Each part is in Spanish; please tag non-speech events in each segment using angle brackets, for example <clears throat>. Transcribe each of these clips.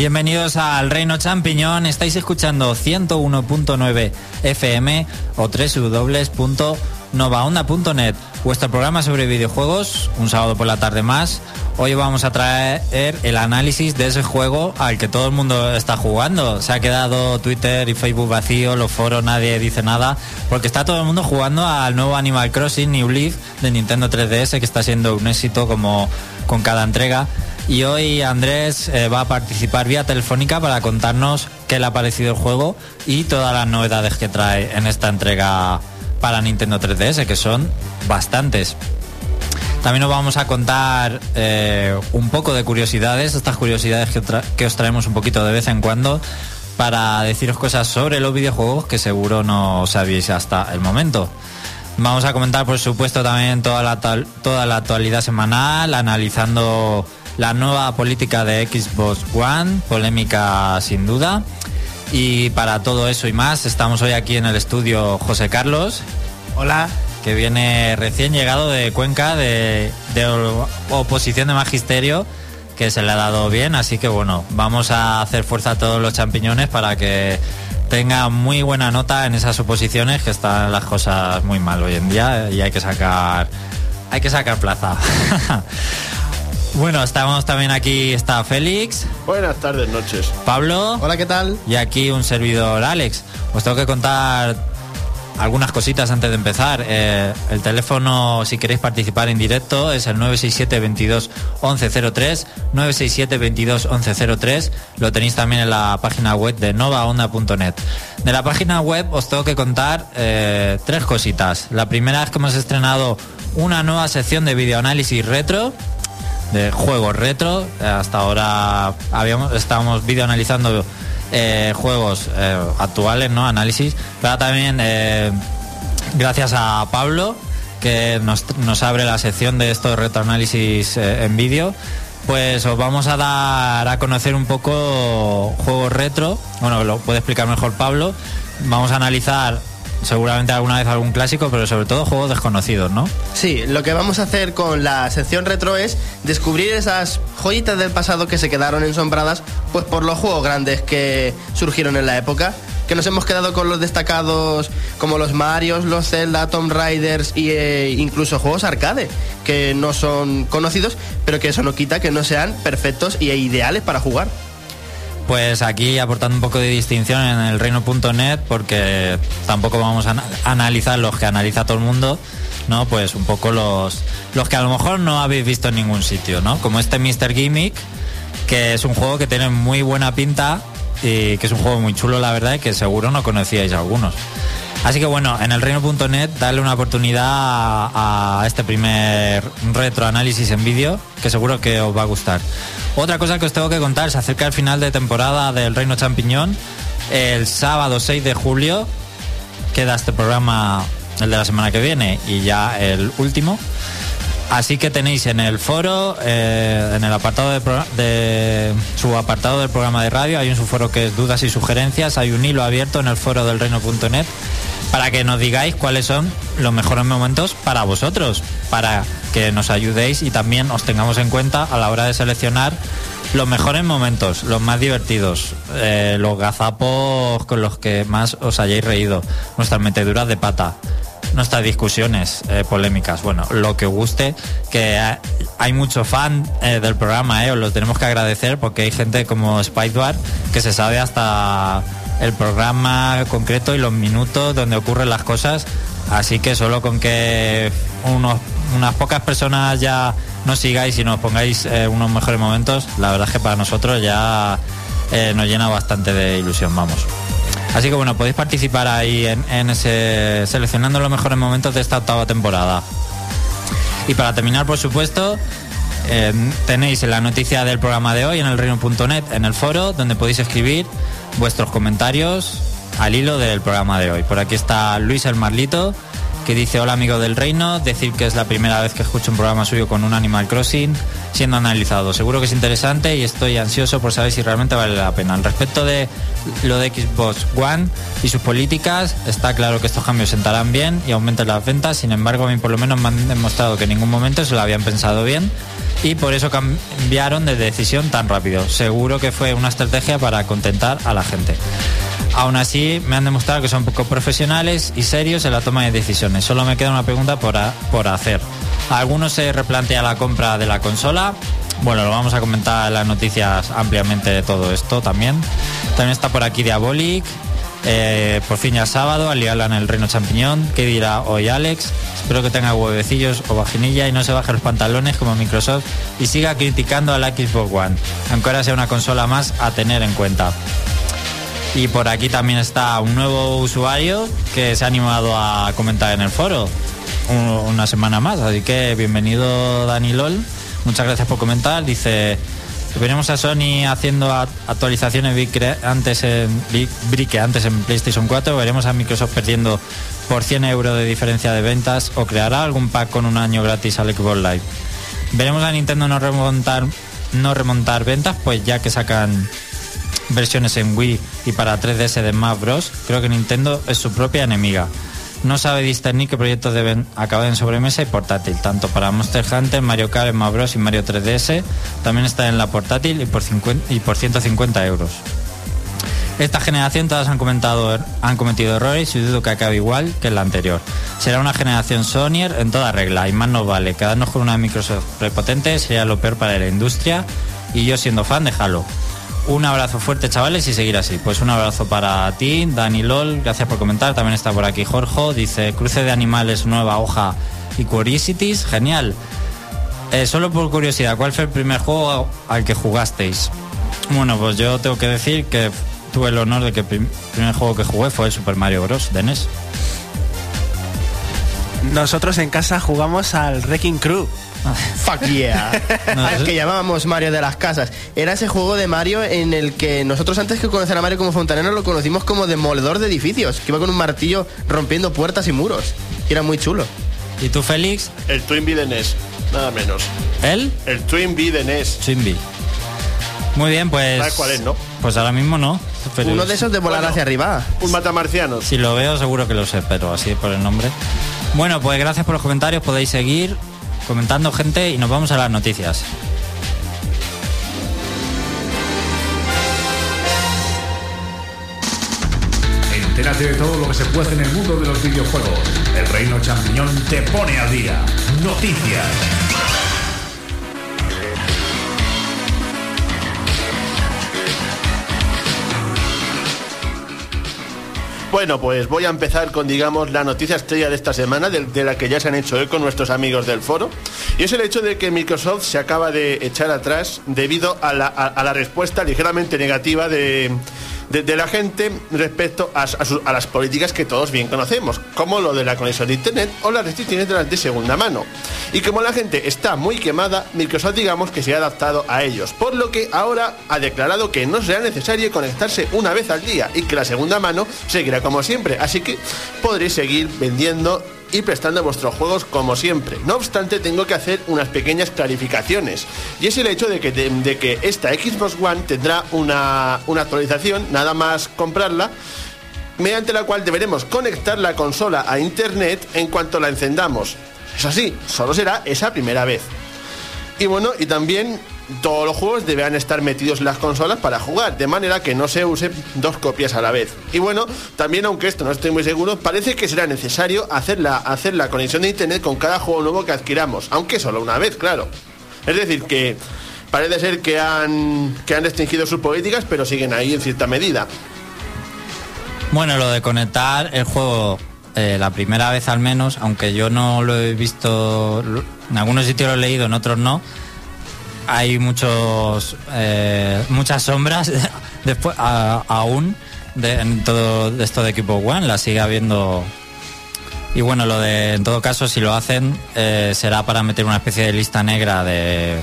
Bienvenidos al Reino Champiñón. Estáis escuchando 101.9 FM o www.novaonda.net. Vuestro programa sobre videojuegos, un sábado por la tarde más. Hoy vamos a traer el análisis de ese juego al que todo el mundo está jugando. Se ha quedado Twitter y Facebook vacío, los foros nadie dice nada, porque está todo el mundo jugando al nuevo Animal Crossing New Leaf de Nintendo 3DS, que está siendo un éxito como con cada entrega. Y hoy Andrés eh, va a participar vía telefónica para contarnos qué le ha parecido el juego y todas las novedades que trae en esta entrega para Nintendo 3DS, que son bastantes. También nos vamos a contar eh, un poco de curiosidades, estas curiosidades que, que os traemos un poquito de vez en cuando para deciros cosas sobre los videojuegos que seguro no sabéis hasta el momento. Vamos a comentar, por supuesto, también toda la, toda la actualidad semanal, analizando la nueva política de Xbox One, polémica sin duda. Y para todo eso y más, estamos hoy aquí en el estudio José Carlos. Hola. Que viene recién llegado de Cuenca, de, oposición de magisterio, que se le ha dado bien. Así que bueno, vamos a hacer fuerza a todos los champiñones para que tenga muy buena nota en esas oposiciones, que están las cosas muy mal hoy en día y hay que sacar, hay que sacar plaza. <laughs> Bueno, estamos también aquí, está Félix. Buenas tardes, noches. Pablo. Hola, ¿qué tal? Y aquí un servidor, Alex. Os tengo que contar algunas cositas antes de empezar. Eh, el teléfono, si queréis participar en directo, es el 967 22 1103 967 22 1103 Lo tenéis también en la página web de novaonda.net. De la página web os tengo que contar eh, tres cositas. La primera es que hemos estrenado una nueva sección de videoanálisis retro de juegos retro. Hasta ahora habíamos, estábamos videoanalizando eh, juegos eh, actuales, ¿no? Análisis. Pero también eh, gracias a Pablo que nos, nos, abre la sección de estos retroanálisis en vídeo. Pues os vamos a dar a conocer un poco juegos retro. Bueno, lo puede explicar mejor Pablo. Vamos a analizar seguramente alguna vez algún clásico, pero sobre todo juegos desconocidos, ¿no? Sí, lo que vamos a hacer con la sección retro es descubrir esas joyitas del pasado que se quedaron ensombradas pues por los juegos grandes que surgieron en la época que nos hemos quedado con los destacados como los Marios, los Zelda, Tomb Raiders e incluso juegos arcade, que no son conocidos, pero que eso no quita que no sean perfectos e ideales para jugar pues aquí aportando un poco de distinción en el reino.net porque tampoco vamos a analizar los que analiza todo el mundo, ¿no? Pues un poco los, los que a lo mejor no habéis visto en ningún sitio, ¿no? Como este Mr. Gimmick, que es un juego que tiene muy buena pinta y que es un juego muy chulo, la verdad, y que seguro no conocíais algunos. Así que bueno, en el reino.net darle una oportunidad a, este primer retroanálisis en vídeo, que seguro que os va a gustar. Otra cosa que os tengo que contar es acerca del final de temporada del Reino Champiñón. El sábado 6 de julio queda este programa, el de la semana que viene, y ya el último. Así que tenéis en el foro, eh, en el apartado de, su apartado del programa de radio, hay un subforo que es dudas y sugerencias, hay un hilo abierto en el foro del reino.net para que nos digáis cuáles son los mejores momentos para vosotros, para que nos ayudéis y también os tengamos en cuenta a la hora de seleccionar los mejores momentos, los más divertidos, eh, los gazapos con los que más os hayáis reído, nuestras meteduras de pata, nuestras discusiones eh, polémicas, bueno, lo que guste, que hay mucho fan eh, del programa, os lo tenemos que agradecer porque hay gente como Spidebar que se sabe hasta el programa concreto y los minutos donde ocurren las cosas. Así que solo con que unos, unas pocas personas ya nos sigáis y nos pongáis eh, unos mejores momentos, la verdad es que para nosotros ya eh, nos llena bastante de ilusión, vamos. Así que bueno, podéis participar ahí en, ese seleccionando los mejores momentos de esta octava temporada. Y para terminar, por supuesto, eh, tenéis la noticia del programa de hoy en el reino.net, en el foro, donde podéis escribir vuestros comentarios al hilo del programa de hoy. Por aquí está Luis el Marlito, que dice hola amigo del reino, decir que es la primera vez que escucho un programa suyo con un Animal Crossing, siendo analizado. Seguro que es interesante y estoy ansioso por saber si realmente vale la pena. Respecto de lo de Xbox One y sus políticas, está claro que estos cambios sentarán bien y aumentan las ventas. Sin embargo, a mí por lo menos me han demostrado que en ningún momento se lo habían pensado bien y por eso cambiaron de decisión tan rápido. Seguro que fue una estrategia para contentar a la gente. Aún así, me han demostrado que son poco profesionales y serios en la toma de decisiones. Solo me queda una pregunta por, por hacer. ¿Algunos se replantea la compra de la consola? Bueno, lo vamos a comentar en las noticias ampliamente de todo esto también. También está por aquí Diabolic. Eh, por fin ya sábado, aliarla en el Reino Champiñón. ¿Qué dirá hoy Alex? Espero que tenga huevecillos o vaginilla y no se baje los pantalones como Microsoft y siga criticando a la Xbox One, aunque ahora sea una consola más a tener en cuenta. Y por aquí también está un nuevo usuario que se ha animado a comentar en el foro una semana más. Así que bienvenido Dani LOL. Muchas gracias por comentar. Dice, veremos a Sony haciendo actualizaciones antes en, Brick antes en PlayStation 4. Veremos a Microsoft perdiendo por 100 euros de diferencia de ventas o creará algún pack con un año gratis al Xbox Live. Veremos a Nintendo no remontar, no remontar ventas, pues ya que sacan versiones en Wii y para 3DS de Smash Bros. Creo que Nintendo es su propia enemiga. No sabe discernir qué proyectos deben acabar en sobremesa y portátil, tanto para Monster Hunter, Mario Kart, Smash Bros. y Mario 3DS. También está en la portátil y por, 50, y por 150 euros. Esta generación todas han, cometido errores y dudo que acabe igual que la anterior. Será una generación Sonyer en toda regla y más no vale. Quedarnos con una Microsoft prepotente sería lo peor para la industria y yo siendo fan de Halo. Un abrazo fuerte, chavales, y seguir así. Pues un abrazo para ti, Dani LOL, gracias por comentar. También está por aquí Jorge, dice cruce de animales, nueva hoja y Curiosities, genial. Eh, solo por curiosidad, ¿cuál fue el primer juego al que jugasteis? Bueno, pues yo tengo que decir que tuve el honor de que el primer juego que jugué fue el Super Mario Bros. de NES. Nosotros en casa jugamos al Wrecking Crew. <laughs> Fuck yeah. Al que llamábamos Mario de las Casas. Era ese juego de Mario en el que nosotros antes que conocer a Mario como fontanero lo conocimos como demoledor de edificios, que iba con un martillo rompiendo puertas y muros. era muy chulo. ¿Y tú, Félix? El Twin B de NES, nada menos. ¿El? El Twin B de NES. Twin B. Muy bien, pues. ¿Sabes cuál es, no? Pues ahora mismo no. Uno de esos de volar hacia arriba. Un matamarciano. Si lo veo, seguro que lo sé, pero así por el nombre. Bueno, pues gracias por los comentarios. Podéis seguir comentando gente y nos vamos a las noticias. Entérate de todo lo que se puede en el mundo de los videojuegos. El Reino Champiñón te pone al día. Noticias. Bueno, pues voy a empezar con, digamos, la noticia estrella de esta semana, de, la que ya se han hecho con nuestros amigos del foro, y es el hecho de que Microsoft se acaba de echar atrás debido a la respuesta ligeramente negativa de de, la gente respecto a, las políticas que todos bien conocemos, como lo de la conexión de Internet o las restricciones de las de segunda mano. Y como la gente está muy quemada, Microsoft digamos que se ha adaptado a ellos, por lo que ahora ha declarado que no será necesario conectarse una vez al día y que la segunda mano seguirá como siempre, así que podréis seguir vendiendo y prestando vuestros juegos como siempre. No obstante, tengo que hacer unas pequeñas clarificaciones. Y es el hecho de que, de, que esta Xbox One tendrá una, una actualización, nada más comprarla, mediante la cual deberemos conectar la consola a Internet en cuanto la encendamos. Eso así, solo será esa primera vez. Y bueno, y también todos los juegos deberán estar metidos en las consolas para jugar, de manera que no se use dos copias a la vez. Y bueno, también aunque esto no estoy muy seguro, parece que será necesario hacer la, hacer la conexión de internet con cada juego nuevo que adquiramos, aunque solo una vez, claro. Es decir, que parece ser que han, que han restringido sus políticas, pero siguen ahí en cierta medida. Bueno, lo de conectar el juego eh, la primera vez al menos, aunque yo no lo he visto, en algunos sitios lo he leído, en otros no, hay muchos eh, muchas sombras <laughs> después aún de, en todo esto de equipo One la sigue habiendo. Y bueno lo de en todo caso si lo hacen eh, será para meter una especie de lista negra de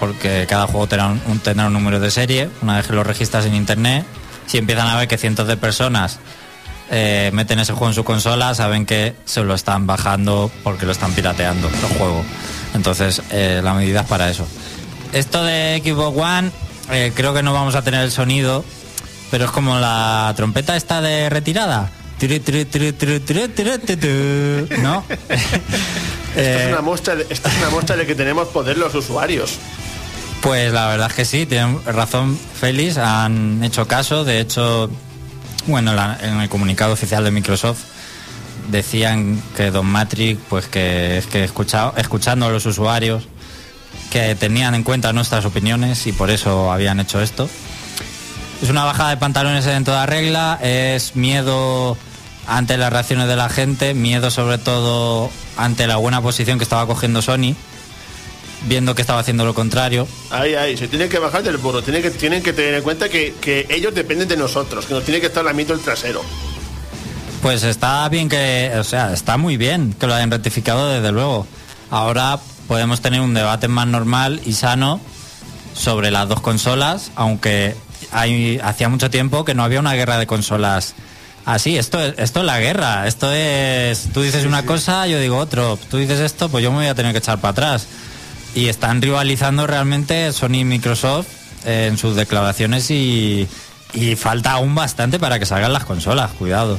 porque cada juego tendrá un, tendrá un número de serie una vez que lo registras en internet. Si empiezan a ver que cientos de personas eh, meten ese juego en su consola saben que se lo están bajando porque lo están pirateando el juego. Entonces, la medida es para eso. Esto de Xbox One, eh, creo que no vamos a tener el sonido, pero es como la trompeta esta de retirada. ¿No? Esta Eh, es una muestra de, es una muestra de que tenemos poder los usuarios. Pues la verdad es que sí, tienen razón Félix, han hecho caso, de hecho, bueno, la- en el comunicado oficial de Microsoft decían que Don Matrix, pues que es que escuchado, escuchando a los usuarios, que tenían en cuenta nuestras opiniones y por eso habían hecho esto. Es una bajada de pantalones en toda regla, es miedo ante las reacciones de la gente, miedo sobre todo ante la buena posición que estaba cogiendo Sony, viendo que estaba haciendo lo contrario. Ahí, ahí, se tienen que bajar del burro, tienen que, tienen que tener en cuenta que, que ellos dependen de nosotros, que nos tiene que estar lamito el trasero. Pues está bien que, o sea, está muy bien que lo hayan rectificado desde luego. Ahora podemos tener un debate más normal y sano sobre las dos consolas, aunque hay, hacía mucho tiempo que no había una guerra de consolas así. Esto es, esto es la guerra, esto es, tú dices una cosa, yo digo otro, tú dices esto, pues yo me voy a tener que echar para atrás. Y están rivalizando realmente Sony y Microsoft en sus declaraciones y, y falta aún bastante para que salgan las consolas, cuidado.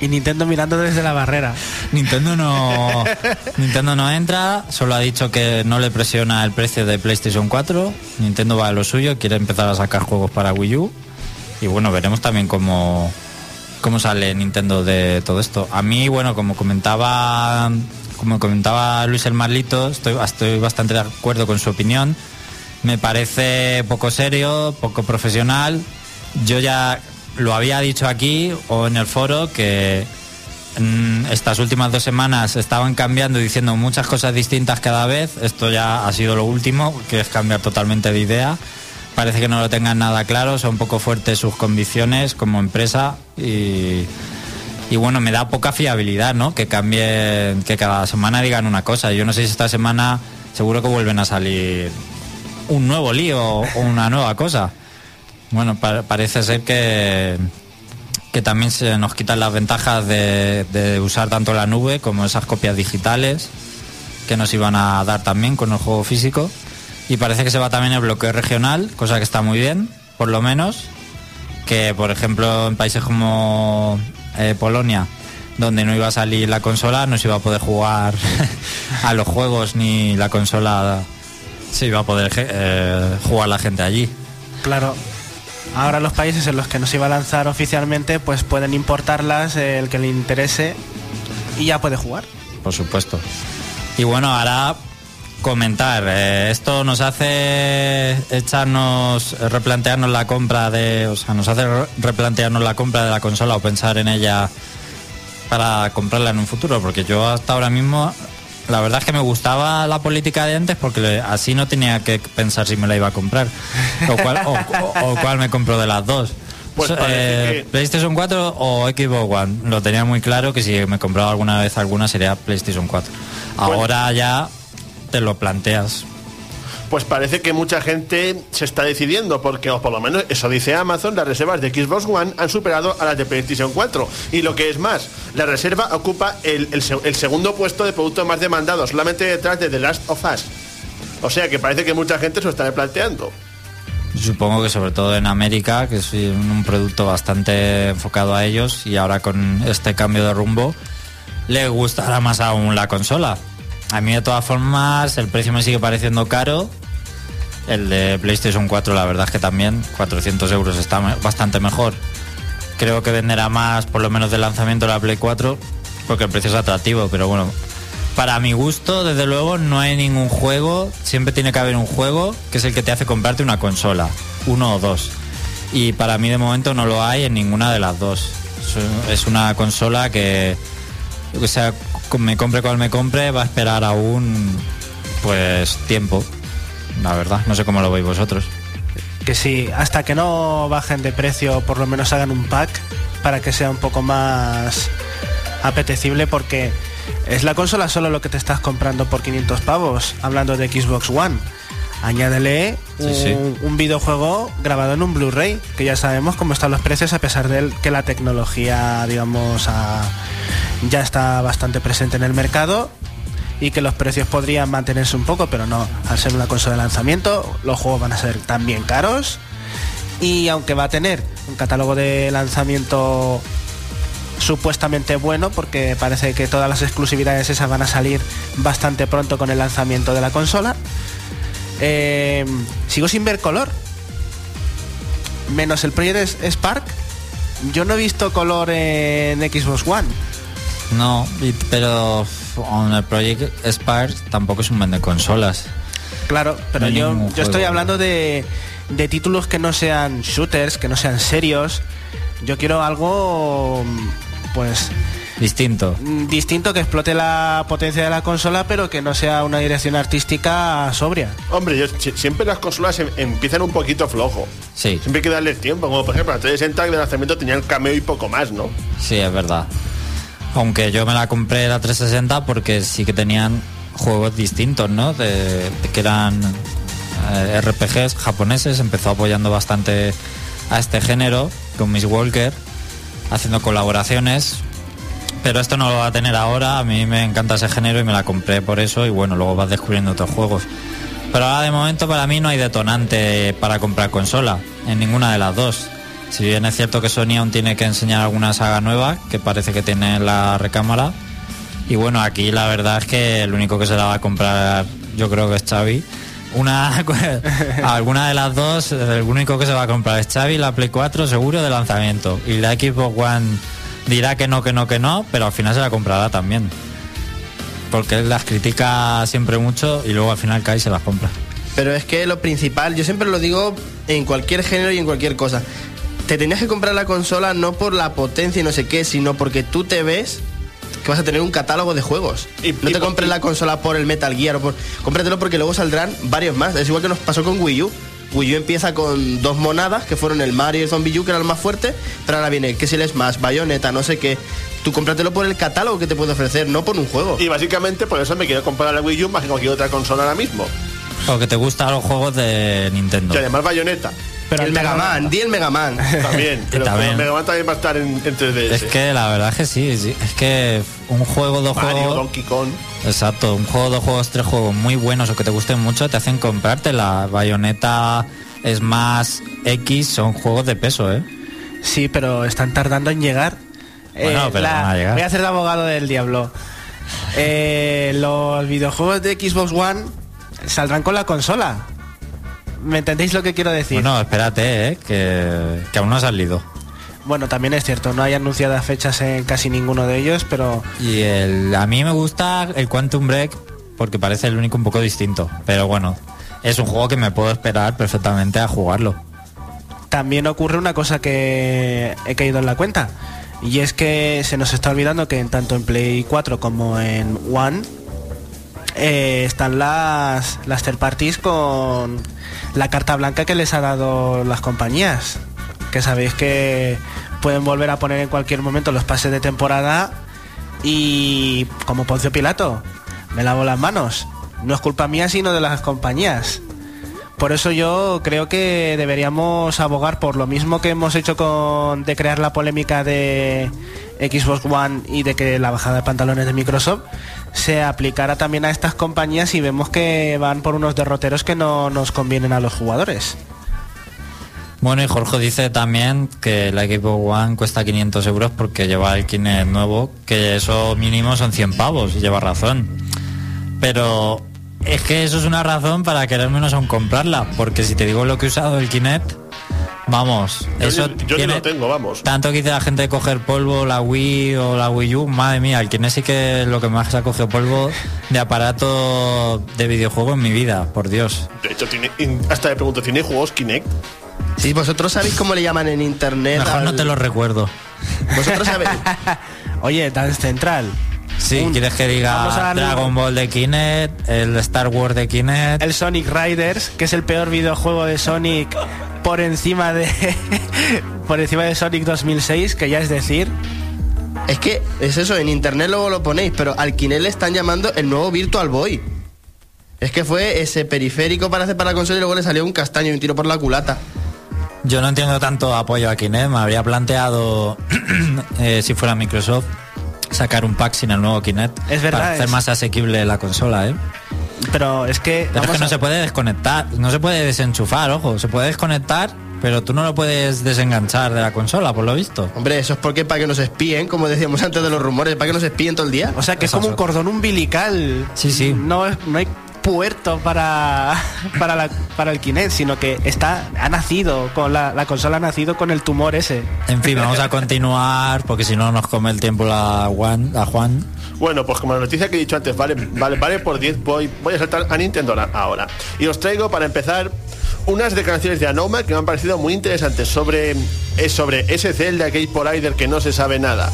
Y Nintendo mirando desde la barrera. Nintendo no <laughs> Nintendo no entra, solo ha dicho que no le presiona el precio de PlayStation 4. Nintendo va a lo suyo, quiere empezar a sacar juegos para Wii U. Y bueno, veremos también cómo, cómo sale Nintendo de todo esto. A mí, bueno, como comentaba como comentaba Luis el Marlito, estoy, estoy bastante de acuerdo con su opinión. Me parece poco serio, poco profesional. Yo ya lo había dicho aquí o en el foro que mm, estas últimas dos semanas estaban cambiando y diciendo muchas cosas distintas cada vez. Esto ya ha sido lo último, que es cambiar totalmente de idea. Parece que no lo tengan nada claro, son poco fuertes sus convicciones como empresa y, y bueno, me da poca fiabilidad, ¿no? Que cambien, que cada semana digan una cosa. Yo no sé si esta semana seguro que vuelven a salir un nuevo lío o una nueva cosa. Bueno, pa- parece ser que, que también se nos quitan las ventajas de, usar tanto la nube como esas copias digitales que nos iban a dar también con el juego físico. Y parece que se va también el bloqueo regional, cosa que está muy bien, por lo menos. Que, por ejemplo, en países como eh, Polonia, donde no iba a salir la consola, no se iba a poder jugar <laughs> a los juegos ni la consola se iba a poder eh, jugar la gente allí. Claro. Ahora los países en los que nos iba a lanzar oficialmente, pues pueden importarlas eh, el que le interese y ya puede jugar. por supuesto. Y bueno, ahora comentar. eh, esto nos hace echarnos, replantearnos la compra de, o sea, nos hace re- replantearnos la compra de la consola o pensar en ella para comprarla en un futuro, porque yo hasta ahora mismo, la verdad es que me gustaba la política de antes porque así no tenía que pensar si me la iba a comprar o cuál, o, o- o cuál me compro de las dos. Pues eh, que- PlayStation 4 o Xbox One. Lo tenía muy claro que si me compraba alguna vez alguna sería PlayStation 4. Ahora ya te lo planteas. Pues parece que mucha gente se está decidiendo, porque, o por lo menos eso dice Amazon, las reservas de Xbox One han superado a las de PlayStation 4. Y lo que es más, la reserva ocupa el, el se- el segundo puesto de producto más demandado, solamente detrás de The Last of Us. O sea que parece que mucha gente se lo está planteando. Supongo que sobre todo en América, que es un producto bastante enfocado a ellos y ahora con este cambio de rumbo, le gustará más aún la consola. A mí de todas formas el precio me sigue pareciendo caro. El de PlayStation 4 la verdad es que también 400 euros está bastante mejor. Creo que venderá más por lo menos del lanzamiento de la Play 4 porque el precio es atractivo, pero bueno, para mi gusto, desde luego, no hay ningún juego. Siempre tiene que haber un juego que es el que te hace comprarte una consola, uno o dos. Y para mí de momento no lo hay en ninguna de las dos. Es una consola que, o sea, me compre cual me compre, va a esperar aún, pues, tiempo. La verdad, no sé cómo lo veis vosotros. Que sí, hasta que no bajen de precio, por lo menos hagan un pack para que sea un poco más apetecible porque es la consola solo lo que te estás comprando por 500 pavos, hablando de Xbox One. Añádele un, sí. un videojuego grabado en un Blu-ray, que ya sabemos cómo están los precios a pesar de que la tecnología, digamos, ha- ya está bastante presente en el mercado y que los precios podrían mantenerse un poco, pero no, al ser una consola de lanzamiento, los juegos van a ser también caros y aunque va a tener un catálogo de lanzamiento supuestamente bueno, porque parece que todas las exclusividades esas van a salir bastante pronto con el lanzamiento de la consola, eh, sigo sin ver color. Menos el Project Spark, yo no he visto color en Xbox One. No, pero en el Project Spark tampoco es un vende consolas. Claro, pero No yo, estoy hablando de, de títulos que no sean shooters, que no sean serios. Yo quiero algo, pues, Distinto. mm, distinto que explote la potencia de la consola, pero que no sea una dirección artística sobria. Hombre, yo, si- siempre las consolas em- empiezan un poquito flojo. Sí, Siempre hay que darles tiempo. Como por ejemplo, la 360 que de lanzamiento tenía el cameo y poco más, ¿no? sí, es verdad. Aunque yo me la compré la 360 porque sí que tenían juegos distintos, ¿no? De, que eran eh, RPGs japoneses. Empezó apoyando bastante a este género con Miss Walker, haciendo colaboraciones. Pero esto no lo va a tener ahora. A mí me encanta ese género y me la compré por eso. Y bueno, luego vas descubriendo otros juegos. Pero ahora de momento para mí no hay detonante para comprar consola en ninguna de las dos. Si bien es cierto que Sony aún tiene que enseñar alguna saga nueva, que parece que tiene en la recámara. Y bueno, aquí la verdad es que el único que se la va a comprar yo creo que es Xavi. Una, <laughs> alguna de las dos, el único que se va a comprar es Xavi, la Play 4 seguro de lanzamiento. Y la Xbox One dirá que no, que no, que no, pero al final se la comprará también. Porque él las critica siempre mucho y luego al final cae y se las compra. Pero es que lo principal, yo siempre lo digo en cualquier género y en cualquier cosa. Te tenías que comprar la consola no por la potencia y no sé qué, sino porque tú te ves que vas a tener un catálogo de juegos. Y- no y- te compres y- la consola por el Metal Gear o por. Cómpratelo porque luego saldrán varios más. Es igual que nos pasó con Wii U. Wii U empieza con dos monadas, que fueron el Mario y el Zombie U, que eran los más fuertes, pero ahora viene que si el Smash, Bayonetta, no sé qué. Tú cómpratelo por el catálogo que te puede ofrecer, no por un juego. Y básicamente por eso me quiero comprar la Wii U más que cualquier otra consola ahora mismo. Porque te gustan los juegos de Nintendo. Y además Bayonetta Pero el Mega Man, di el Mega Man. también. pero, <laughs> También. pero Mega Man también va a estar en, en 3DS. Es que la verdad es que sí, sí. es que un juego, dos Mario, juegos. Donkey Kong. Exacto, un juego, dos juegos, tres juegos muy buenos o que te gusten mucho te hacen comprarte la Bayonetta Smash X son juegos de peso, ¿eh? Sí, pero están tardando en llegar. Bueno, pero van a llegar. Voy a hacer de abogado del diablo. Eh, los videojuegos de Xbox One saldrán con la consola. ¿Me entendéis lo que quiero decir? Bueno, espérate, ¿eh? Que, que aún no ha salido. Bueno, también es cierto, no hay anunciadas fechas en casi ninguno de ellos, pero Y el, a mí me gusta el Quantum Break porque parece el único un poco distinto. Pero bueno, es un juego que me puedo esperar perfectamente a jugarlo. también ocurre una cosa que he caído en la cuenta. Y es que se nos está olvidando que en tanto en Play 4 como en One eh, están las, las third parties con la carta blanca que les ha dado las compañías. Que sabéis que pueden volver a poner en cualquier momento los pases de temporada y como Poncio Pilato, me lavo las manos. No es culpa mía sino de las compañías. Por eso yo creo que deberíamos abogar por lo mismo que hemos hecho con de crear la polémica de Xbox One y de que la bajada de pantalones de Microsoft se aplicara también a estas compañías y vemos que van por unos derroteros que no nos convienen a los jugadores. Bueno, y Jorge dice también que la Xbox One cuesta 500 euros porque lleva el Kinect nuevo, que eso mínimo son 100 pavos, y lleva razón. Pero es que eso es una razón para querer menos aún comprarla, porque si te digo lo que he usado el Kinect, vamos, Yo eso ni- yo ni tiene lo tengo, vamos. Tanto que dice la gente de coger polvo, la Wii o la Wii U, madre mía, el Kinect sí que es lo que más ha cogido polvo de aparato de videojuego en mi vida, por Dios. De hecho, tiene, hasta me pregunto, ¿tiene juegos Kinect? Si vosotros sabéis cómo le llaman en internet. Mejor no te lo recuerdo. Vosotros sabéis. <laughs> Oye, Dance Central. Sí, Un- ¿quieres que diga Dragon Ball de Kinect, el Star Wars de Kinect? El Sonic Riders, que es el peor videojuego de Sonic por encima de <laughs> por encima de Sonic 2006, que ya es decir, Es que es eso, en internet luego lo ponéis, pero al Kinect le están llamando el nuevo Virtual Boy. Es que fue ese periférico para hacer para la consola y luego le salió un castaño y un tiro por la culata. Yo no entiendo tanto apoyo a Kinect, me habría planteado, <clears throat> eh, si fuera Microsoft, sacar un pack sin el nuevo Kinect. Es verdad, Para hacer es- más asequible la consola, ¿eh? Pero es que... Pero es que no a- se puede desconectar, no se puede desenchufar, ojo, se puede desconectar, pero tú no lo puedes desenganchar de la consola, por lo visto. Hombre, eso es porque para que nos espíen, como decíamos antes de los rumores, para que nos espíen todo el día. O sea que es como un cordón umbilical. Sí, sí. No, es- no hay puerto para, para, la- para el Kinect, sino que está ha nacido con la, la consola ha nacido con el tumor ese. En fin, vamos a continuar, porque si no nos come el tiempo la Juan, a Juan. Bueno, pues como la noticia que he dicho antes, vale, vale, vale por 10, voy, voy a saltar a Nintendo la- ahora. Y os traigo para empezar unas declaraciones de Anoma que me han parecido muy interesantes sobre, es sobre ese Zelda Gate Collider que no se sabe nada.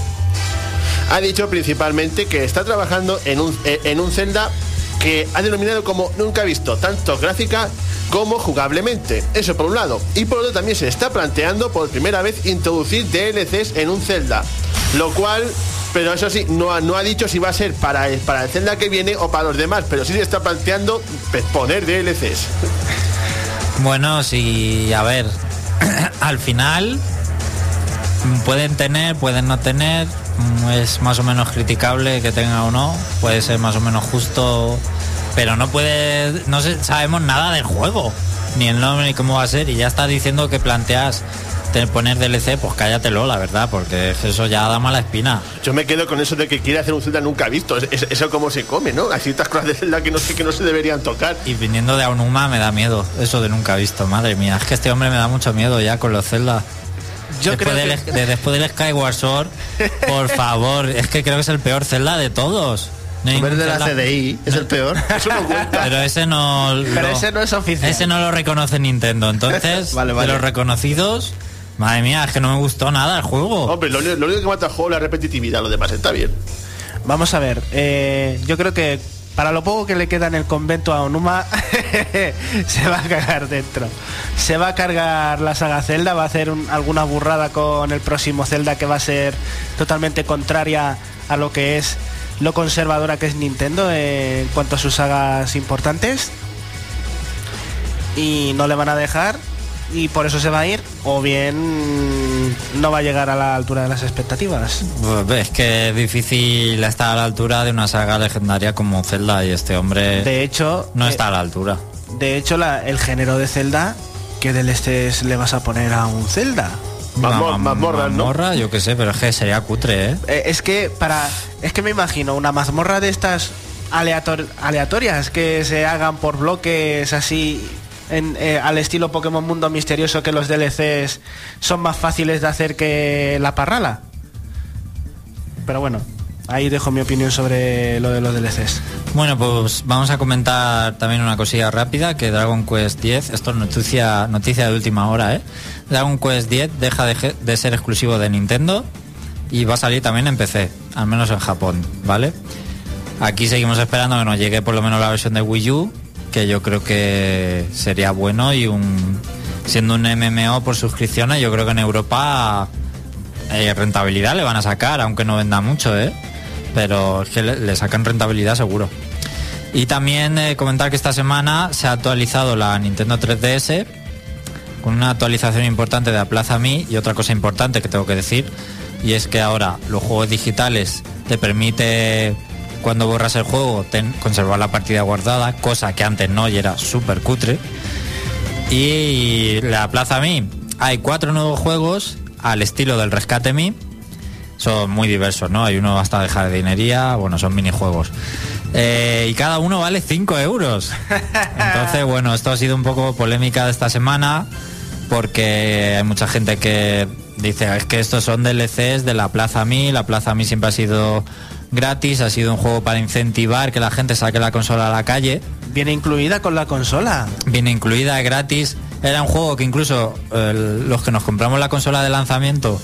Ha dicho principalmente que está trabajando en un, eh, en un Zelda que ha denominado como nunca visto, tanto gráfica como jugablemente. Eso por un lado. Y por otro también se está planteando por primera vez introducir DLCs en un Zelda. Lo cual, pero eso sí, no ha, no ha dicho si va a ser para el, para el Zelda que viene o para los demás, pero sí se está planteando pues, poner DLCs. Bueno, sí, a ver, <clears throat> al final pueden tener, pueden no tener, es más o menos criticable que tenga o no, puede ser más o menos justo, pero no puede, no sé, sabemos nada del juego, ni el nombre ni cómo va a ser, y ya está diciendo que planteas te- poner DLC, pues cállatelo, la verdad, porque eso ya da mala espina. Yo me quedo con eso de que quiere hacer un Zelda nunca visto. Es- es- eso como se come, ¿no? Hay ciertas cosas de Zelda que no sé que no se deberían tocar. Y viniendo de Aonuma me da miedo, eso de nunca visto, madre mía, es que este hombre me da mucho miedo ya con los Zelda. Yo después, creo del, que- de- después del Skyward Sword, por <laughs> favor, es que creo que es el peor Zelda de todos. Ningún de la CDI es el peor. <laughs> Eso no cuenta. Pero ese no. Pero lo- ese no es oficial. Ese no lo reconoce Nintendo. Entonces, <laughs> Vale, vale. de los reconocidos, madre mía, es que no me gustó nada el juego. Hombre, lo, único- lo único que mata al juego es la repetitividad, lo demás está bien. Vamos a ver, eh, yo creo que para lo poco que le queda en el convento a Onuma, <laughs> se va a cagar dentro. Se va a cargar la saga Zelda, va a hacer un- alguna burrada con el próximo Zelda que va a ser totalmente contraria a lo que es lo conservadora que es Nintendo en cuanto a sus sagas importantes. Y no le van a dejar y por eso se va a ir o bien no va a llegar a la altura de las expectativas. Pues, Es que es difícil estar a la altura de una saga legendaria como Zelda y este hombre De hecho, no eh, está a la altura. De hecho, la- el género de Zelda, ¿qué DLCs le vas a poner a un Zelda? Mazmor- Una mazmorras, ¿no? mazmorra, yo qué sé, pero es que sería cutre, ¿eh? Eh, es que para. Es que me imagino una mazmorra de estas aleator- aleatorias que se hagan por bloques así. en- eh, al estilo Pokémon Mundo Misterioso que los DLCs son más fáciles de hacer que la parrala. Pero bueno, ahí dejo mi opinión sobre lo de los DLCs. Bueno, pues vamos a comentar también una cosilla rápida, que Dragon Quest 10, esto es noticia, noticia de última hora, ¿eh? Dragon Quest 10 deja de ser exclusivo de Nintendo y va a salir también en PC, al menos en Japón, ¿vale? Aquí seguimos esperando que nos llegue por lo menos la versión de Wii U, que yo creo que sería bueno y un siendo un MMO por suscripciones, yo creo que en Europa eh, rentabilidad le van a sacar, aunque no venda mucho, ¿eh? Pero es que le, sacan rentabilidad seguro. Y también eh, comentar que esta semana se ha actualizado la Nintendo 3DS con una actualización importante de Plaza Mi y otra cosa importante que tengo que decir y es que ahora los juegos digitales te permite cuando borras el juego conservar la partida guardada, cosa que antes no y era súper cutre. Y la Plaza Mi, hay cuatro nuevos juegos al estilo del Rescate Mi. Son muy diversos, ¿no? Hay uno hasta de jardinería, bueno, son minijuegos. Eh, y cada uno vale 5 euros. Entonces, bueno, esto ha sido un poco polémica de esta semana porque hay mucha gente que dice, es que estos son DLCs de la Plaza Mi, la Plaza Mi siempre ha sido gratis, ha sido un juego para incentivar que la gente saque la consola a la calle Viene incluida con la consola. viene incluida gratis. Era un juego que incluso eh, los que nos compramos la consola de lanzamiento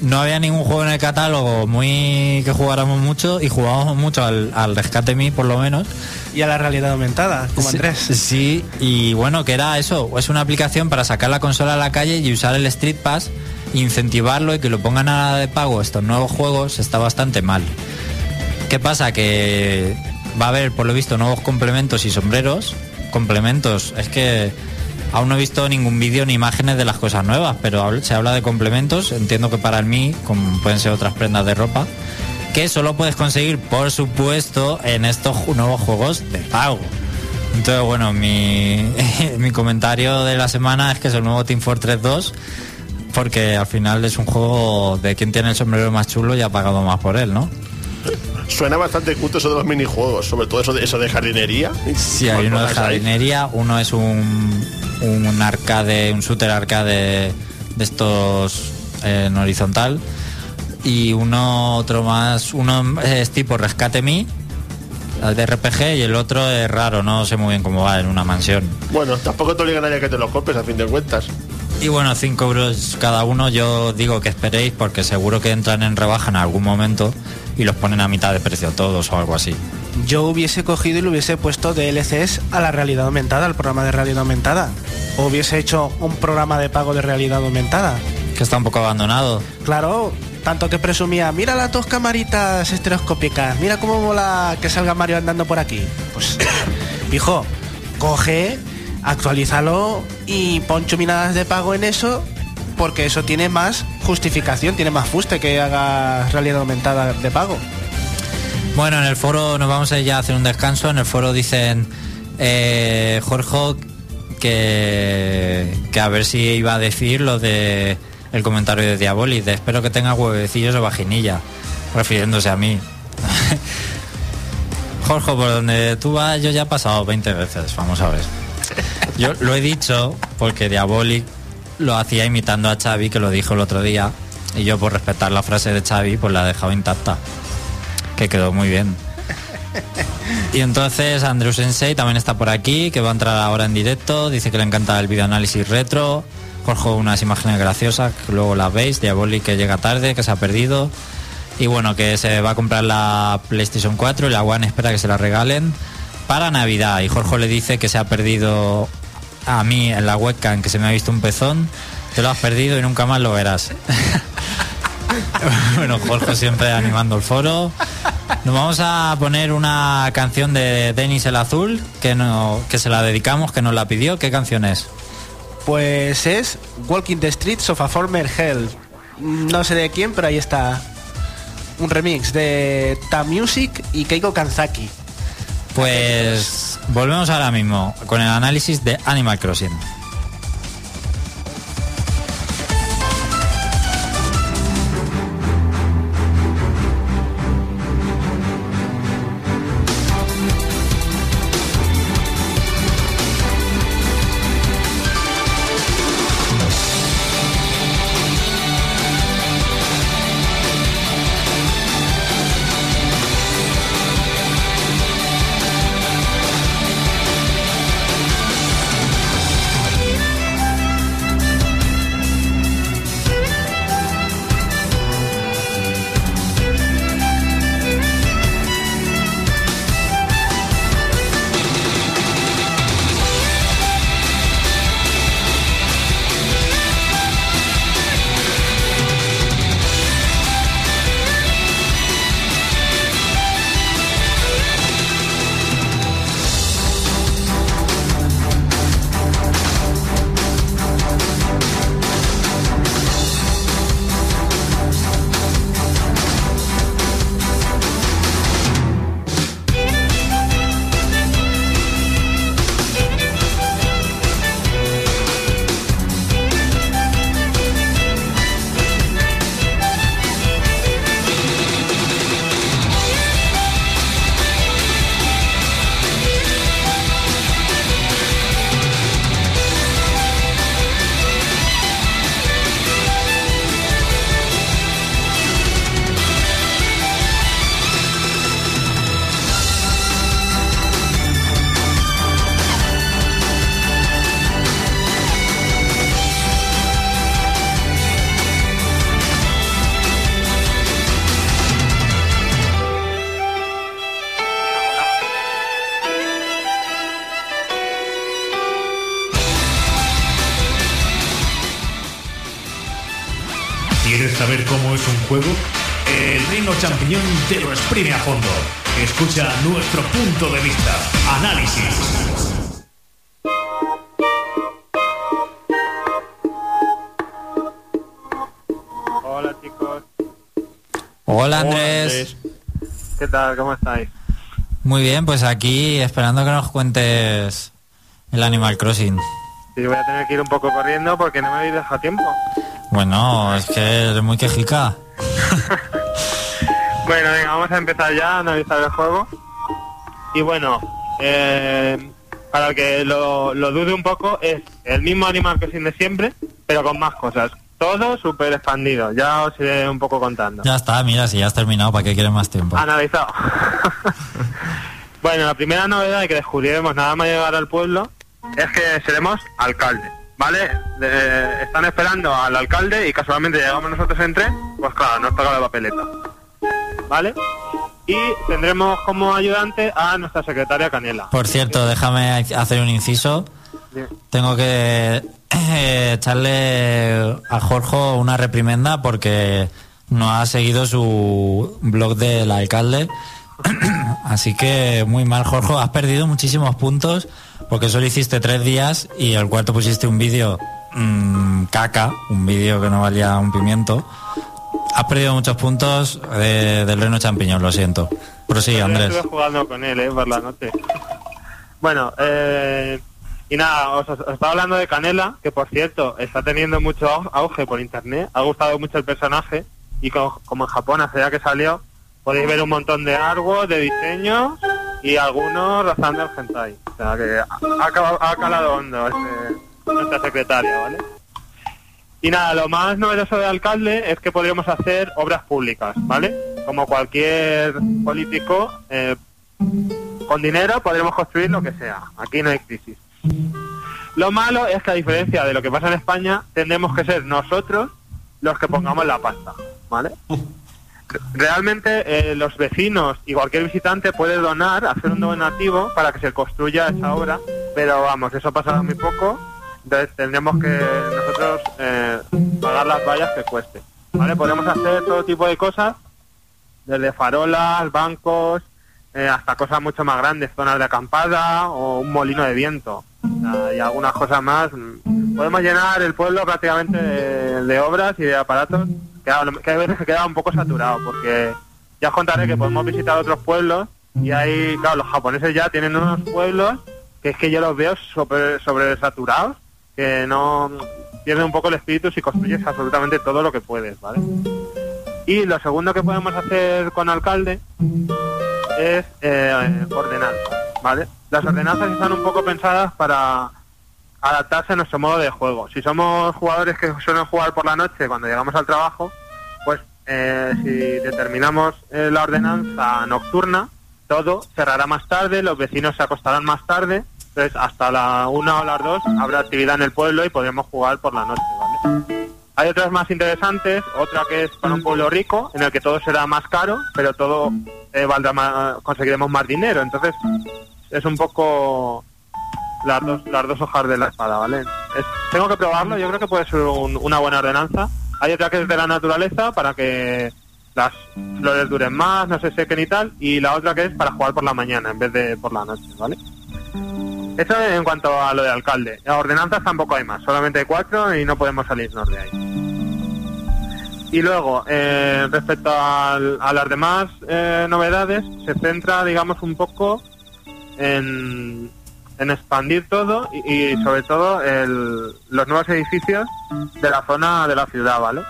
no había ningún juego en el catálogo muy que jugáramos mucho y jugábamos mucho al, al Rescate Me por lo menos. Y a la realidad aumentada, como Sí, Andrés. Sí, y bueno, que era eso, es una aplicación para sacar la consola a la calle y usar el Street Pass, incentivarlo y que lo pongan a la de pago estos nuevos juegos está bastante mal. ¿Qué pasa? Que va a haber, por lo visto, nuevos complementos y sombreros. Complementos, es que aún no he visto ningún vídeo ni imágenes de las cosas nuevas, pero se habla de complementos. Entiendo que para mí, como pueden ser otras prendas de ropa. que solo puedes conseguir, por supuesto, en estos nuevos juegos de pago. Entonces, bueno, mi, <laughs> mi comentario de la semana es que es el nuevo Team Fortress 2, porque al final es un juego de quien tiene el sombrero más chulo y ha pagado más por él, ¿no? Suena bastante culto eso de los minijuegos, sobre todo eso de, eso de jardinería. Sí, hay uno de jardinería, uno es un, un arcade, un shooter arcade de estos eh, en horizontal y uno otro más, uno es tipo Rescate Me, de RPG y el otro es raro, no sé muy bien cómo va en una mansión. Bueno, tampoco te obliga a nadie que te lo compres a fin de cuentas. Y bueno, 5 euros cada uno, yo digo que esperéis porque seguro que entran en rebaja en algún momento y los ponen a mitad de precio todos o algo así. Yo hubiese cogido y le hubiese puesto DLCs a la realidad aumentada, al programa de realidad aumentada. O hubiese hecho un programa de pago de realidad aumentada. Que está un poco abandonado. Claro, tanto que presumía, mira las dos camaritas estereoscópicas, mira cómo mola que salga Mario andando por aquí. Pues, <coughs> hijo, coge, actualízalo y pon chuminadas de pago en eso, porque eso tiene más justificación, tiene más fuste que haga realidad aumentada de pago. Bueno, en el foro nos vamos a ir ya a hacer un descanso. En el foro dicen eh, Jorge que, que a ver si iba a decir lo de el comentario de Diabolic, de espero que tenga huevecillos o vaginilla, refiriéndose a mí. <laughs> Jorge, por donde tú vas yo ya he pasado 20 veces, vamos a ver. Yo lo he dicho porque Diabolic lo hacía imitando a Xavi, que lo dijo el otro día, y yo por respetar la frase de Xavi, pues la he dejado intacta que quedó muy bien. Y entonces Andrew Sensei también está por aquí, que va a entrar ahora en directo, dice que le encanta el videoanálisis retro, Jorge unas imágenes graciosas, que luego las veis, Diabolic que llega tarde, que se ha perdido, y bueno, que se va a comprar la PlayStation 4 y la One espera que se la regalen para Navidad, y Jorge le dice que se ha perdido a mí en la webcam, que se me ha visto un pezón, te lo has perdido y nunca más lo verás. <laughs> <laughs> bueno, Jorge siempre animando el foro. Nos vamos a poner una canción de Denis el Azul, que, no, que se la dedicamos, que nos la pidió. ¿Qué canción es? Pues es Walking the Streets of a Former Hell. No sé de quién, pero ahí está. Un remix de Ta Music y Keiko Kanzaki. Pues volvemos ahora mismo con el análisis de Animal Crossing. Juego? El Reino Champiñón te lo exprime a fondo. Escucha nuestro punto de vista. Análisis. Hola chicos. Hola Andrés. Andrés. ¿Qué tal? ¿Cómo estáis? Muy bien, pues aquí esperando que nos cuentes el Animal Crossing. Sí, voy a tener que ir un poco corriendo porque no me habéis dejado tiempo. Bueno, es que es muy quejica. <laughs> Bueno, venga, vamos a empezar ya a analizar el juego. Y bueno, eh, para el que lo, lo dude un poco, es el mismo Animal Crossing de siempre, pero con más cosas. Todo súper expandido. Ya os iré un poco contando. Ya está, mira, si ya has terminado, ¿para qué quieres más tiempo? Analizado. <laughs> bueno, la primera novedad que descubriremos nada más llegar al pueblo es que seremos alcalde, ¿vale? Están esperando al alcalde y casualmente llegamos nosotros en tren, pues claro, nos toca la papeleta, ¿vale? Y tendremos como ayudante a nuestra secretaria Canela. Por cierto, déjame hacer un inciso. Tengo que eh, echarle a Jorge una reprimenda porque no ha seguido su blog del alcalde. <clears throat> Así que muy mal, Jorge. Has perdido muchísimos puntos porque solo hiciste tres días y el cuarto pusiste un vídeo mm, caca, un vídeo que no valía un pimiento. Has perdido muchos puntos eh, del Reino Champiñón, lo siento. Prosigue, Yo Andrés. Estuve jugando con él, ¿eh? Por la noche. Bueno, eh, y nada, os, os estaba hablando de Canela, que por cierto está teniendo mucho au- auge por internet. Ha gustado mucho el personaje y co- como en Japón hace ya que salió, podéis ver un montón de artwork, de diseños y algunos rozando el hentai. O sea que ha, ha calado hondo este- nuestra secretaria, ¿vale? Y nada, lo más novedoso de alcalde es que podríamos hacer obras públicas, ¿vale? Como cualquier político, eh, con dinero podremos construir lo que sea. Aquí no hay crisis. Lo malo es que a diferencia de lo que pasa en España, tendremos que ser nosotros los que pongamos la pasta, ¿vale? <laughs> Realmente eh, los vecinos y cualquier visitante puede donar, hacer un donativo para que se construya esa obra, pero vamos, eso pasará muy poco, entonces tendremos que nosotros eh, pagar las vallas que cueste, ¿vale? Podemos hacer todo tipo de cosas, desde farolas, bancos, eh, hasta cosas mucho más grandes, zonas de acampada o un molino de viento y algunas cosas más. Podemos llenar el pueblo prácticamente de, obras y de aparatos que, a- veces que queda un poco saturado porque ya os contaré que podemos visitar otros pueblos y ahí, claro, los japoneses ya tienen unos pueblos que es que yo los veo sobre, sobresaturados, que no pierden un poco el espíritu si construyes absolutamente todo lo que puedes, ¿vale? Y lo segundo que podemos hacer con alcalde es eh, ordenanzas, ¿vale? Las ordenanzas están un poco pensadas para adaptarse a nuestro modo de juego. Si somos jugadores que suelen jugar por la noche cuando llegamos al trabajo, pues eh, si determinamos eh, la ordenanza nocturna, todo cerrará más tarde, los vecinos se acostarán más tarde, entonces hasta la una o las dos habrá actividad en el pueblo y podremos jugar por la noche, ¿vale? Hay otras más interesantes, otra que es para un pueblo rico, en el que todo será más caro, pero todo eh, valdrá más, conseguiremos más dinero. Entonces, es un poco las dos, las dos hojas de la espada, ¿vale? Tengo que probarlo, yo creo que puede ser un- una buena ordenanza. Hay otra que es de la naturaleza, para que las flores duren más, no se sequen y tal, y la otra que es para jugar por la mañana en vez de por la noche, ¿vale? Eso en cuanto a lo de alcalde. Las ordenanzas tampoco hay más, solamente hay cuatro y no podemos salirnos de ahí. Y luego, eh, respecto al- a las demás eh, novedades, se centra, digamos, un poco en, en expandir todo y, sobre todo el- los nuevos edificios de la zona de la ciudad, ¿vale?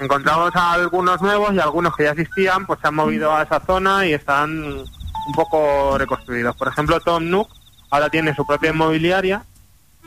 Encontramos a algunos nuevos y algunos que ya existían, pues se han movido a esa zona y están un poco reconstruidos. Por ejemplo, Tom Nook ahora tiene su propia inmobiliaria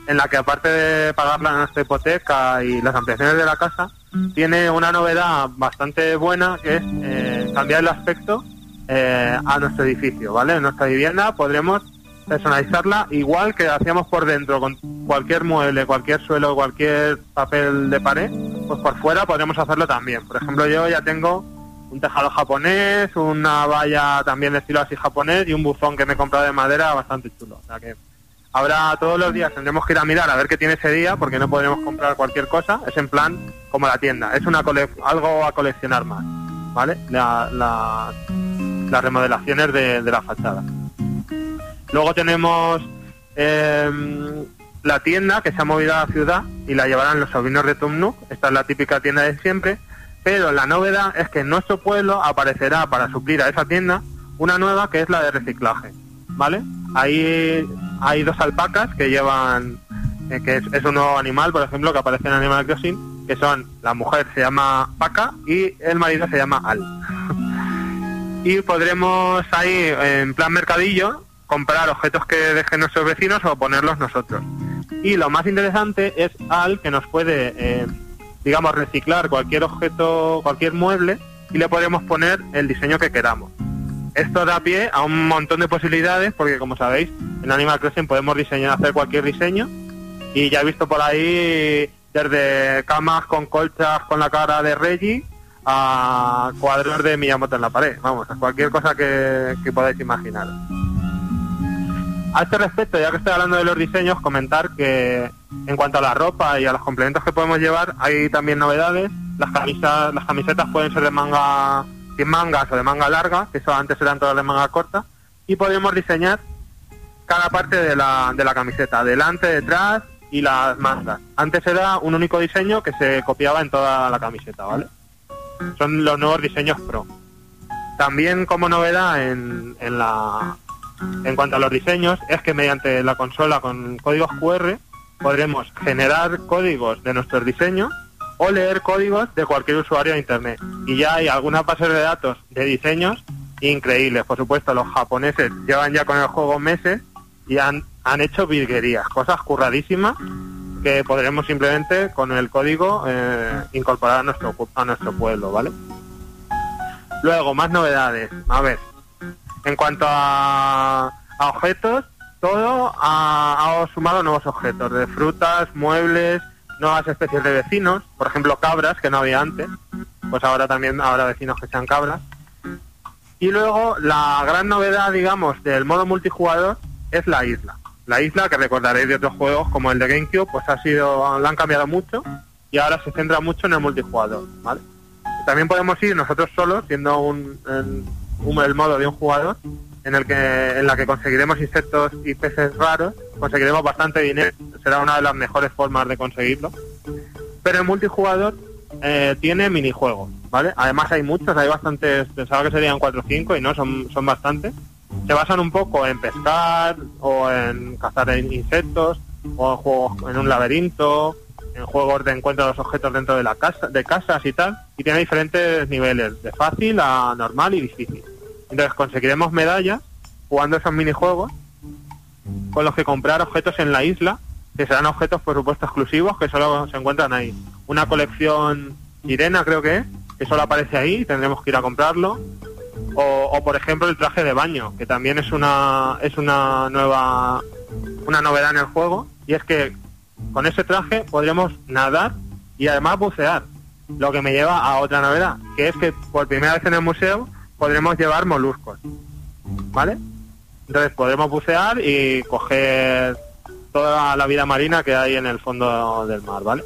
en la que aparte de pagar la nuestra hipoteca y las ampliaciones de la casa, tiene una novedad bastante buena que es eh, cambiar el aspecto eh, a nuestro edificio, ¿vale? En nuestra vivienda podremos personalizarla igual que hacíamos por dentro con cualquier mueble, cualquier suelo, cualquier papel de pared, pues por fuera podremos hacerlo también. Por ejemplo, yo ya tengo un tejado japonés, una valla también de estilo así japonés y un buzón que me he comprado de madera bastante chulo. O sea que Ahora todos los días tendremos que ir a mirar a ver qué tiene ese día porque no podremos comprar cualquier cosa. Es en plan como la tienda. Es una cole- algo a coleccionar más, ¿vale? La- la- las remodelaciones de, de la fachada. Luego tenemos em, la tienda que se ha movido a la ciudad y la llevarán los sobrinos de Tumnuk. Esta es la típica tienda de siempre. Pero la novedad es que en nuestro pueblo aparecerá para suplir a esa tienda una nueva que es la de reciclaje, ¿vale? Ahí hay dos alpacas que llevan, eh, que es, es un nuevo animal, por ejemplo, que aparece en Animal Crossing, que son, la mujer se llama Paca y el marido se llama Al. <laughs> y podremos ahí, en plan mercadillo, comprar objetos que dejen nuestros vecinos o ponerlos nosotros. Y lo más interesante es Al, que nos puede, eh, digamos, reciclar cualquier objeto, cualquier mueble, y le podemos poner el diseño que queramos. Esto da pie a un montón de posibilidades, porque como sabéis, en Animal Crossing podemos diseñar, hacer cualquier diseño, y ya he visto por ahí desde camas con colchas con la cara de Reggie a cuadros de Miyamoto en la pared, vamos, a cualquier cosa que, que podáis imaginar. A este respecto, ya que estoy hablando de los diseños, comentar que en cuanto a la ropa y a los complementos que podemos llevar, hay también novedades. Las camisas, las camisetas pueden ser de manga sin mangas o de manga larga, que eso antes eran todas de manga corta, y podemos diseñar cada parte de la, de la camiseta, delante, detrás y las mangas. Antes era un único diseño que se copiaba en toda la camiseta, ¿vale? Son los nuevos diseños pro. También como novedad en, en la en cuanto a los diseños es que mediante la consola con códigos QR podremos generar códigos de nuestros diseños o leer códigos de cualquier usuario de internet. Y ya hay algunas bases de datos de diseños increíbles. Por supuesto, los japoneses llevan ya con el juego meses y han, han hecho virguerías, cosas curradísimas que podremos simplemente con el código eh, incorporar a nuestro, a nuestro pueblo, ¿vale? Luego, más novedades. A ver, en cuanto a, objetos, todo ha, sumado nuevos objetos, de frutas, muebles, nuevas especies de vecinos, por ejemplo cabras, que no había antes, pues ahora también habrá vecinos que sean cabras. Y luego la gran novedad, digamos, del modo multijugador es la isla. La isla, que recordaréis de otros juegos como el de GameCube, pues ha sido, la han cambiado mucho y ahora se centra mucho en el multijugador, ¿vale? También podemos ir nosotros solos, siendo un, un- el modo de un jugador, en el que en la que conseguiremos insectos y peces raros, conseguiremos bastante dinero, será una de las mejores formas de conseguirlo. Pero el multijugador eh, tiene minijuegos, ¿vale? Además hay muchos, hay bastantes, pensaba que serían 4 o 5 y no, son, son bastantes. Se basan un poco en pescar o en cazar insectos o en juegos en un laberinto, en juegos de encuentro de los objetos dentro de la casa, de casas y tal, y tiene diferentes niveles, de fácil a normal y difícil. Entonces conseguiremos medallas jugando esos minijuegos con los que comprar objetos en la isla, que serán objetos por supuesto exclusivos que solo se encuentran ahí. Una colección sirena creo que es, que solo aparece ahí, tendremos que ir a comprarlo. O, o, por ejemplo el traje de baño, que también es una es una nueva una novedad en el juego, y es que con ese traje podremos nadar y además bucear. Lo que me lleva a otra novedad, que es que por primera vez en el museo podremos llevar moluscos. ¿Vale? Entonces podremos bucear y coger toda la vida marina que hay en el fondo del mar, ¿vale?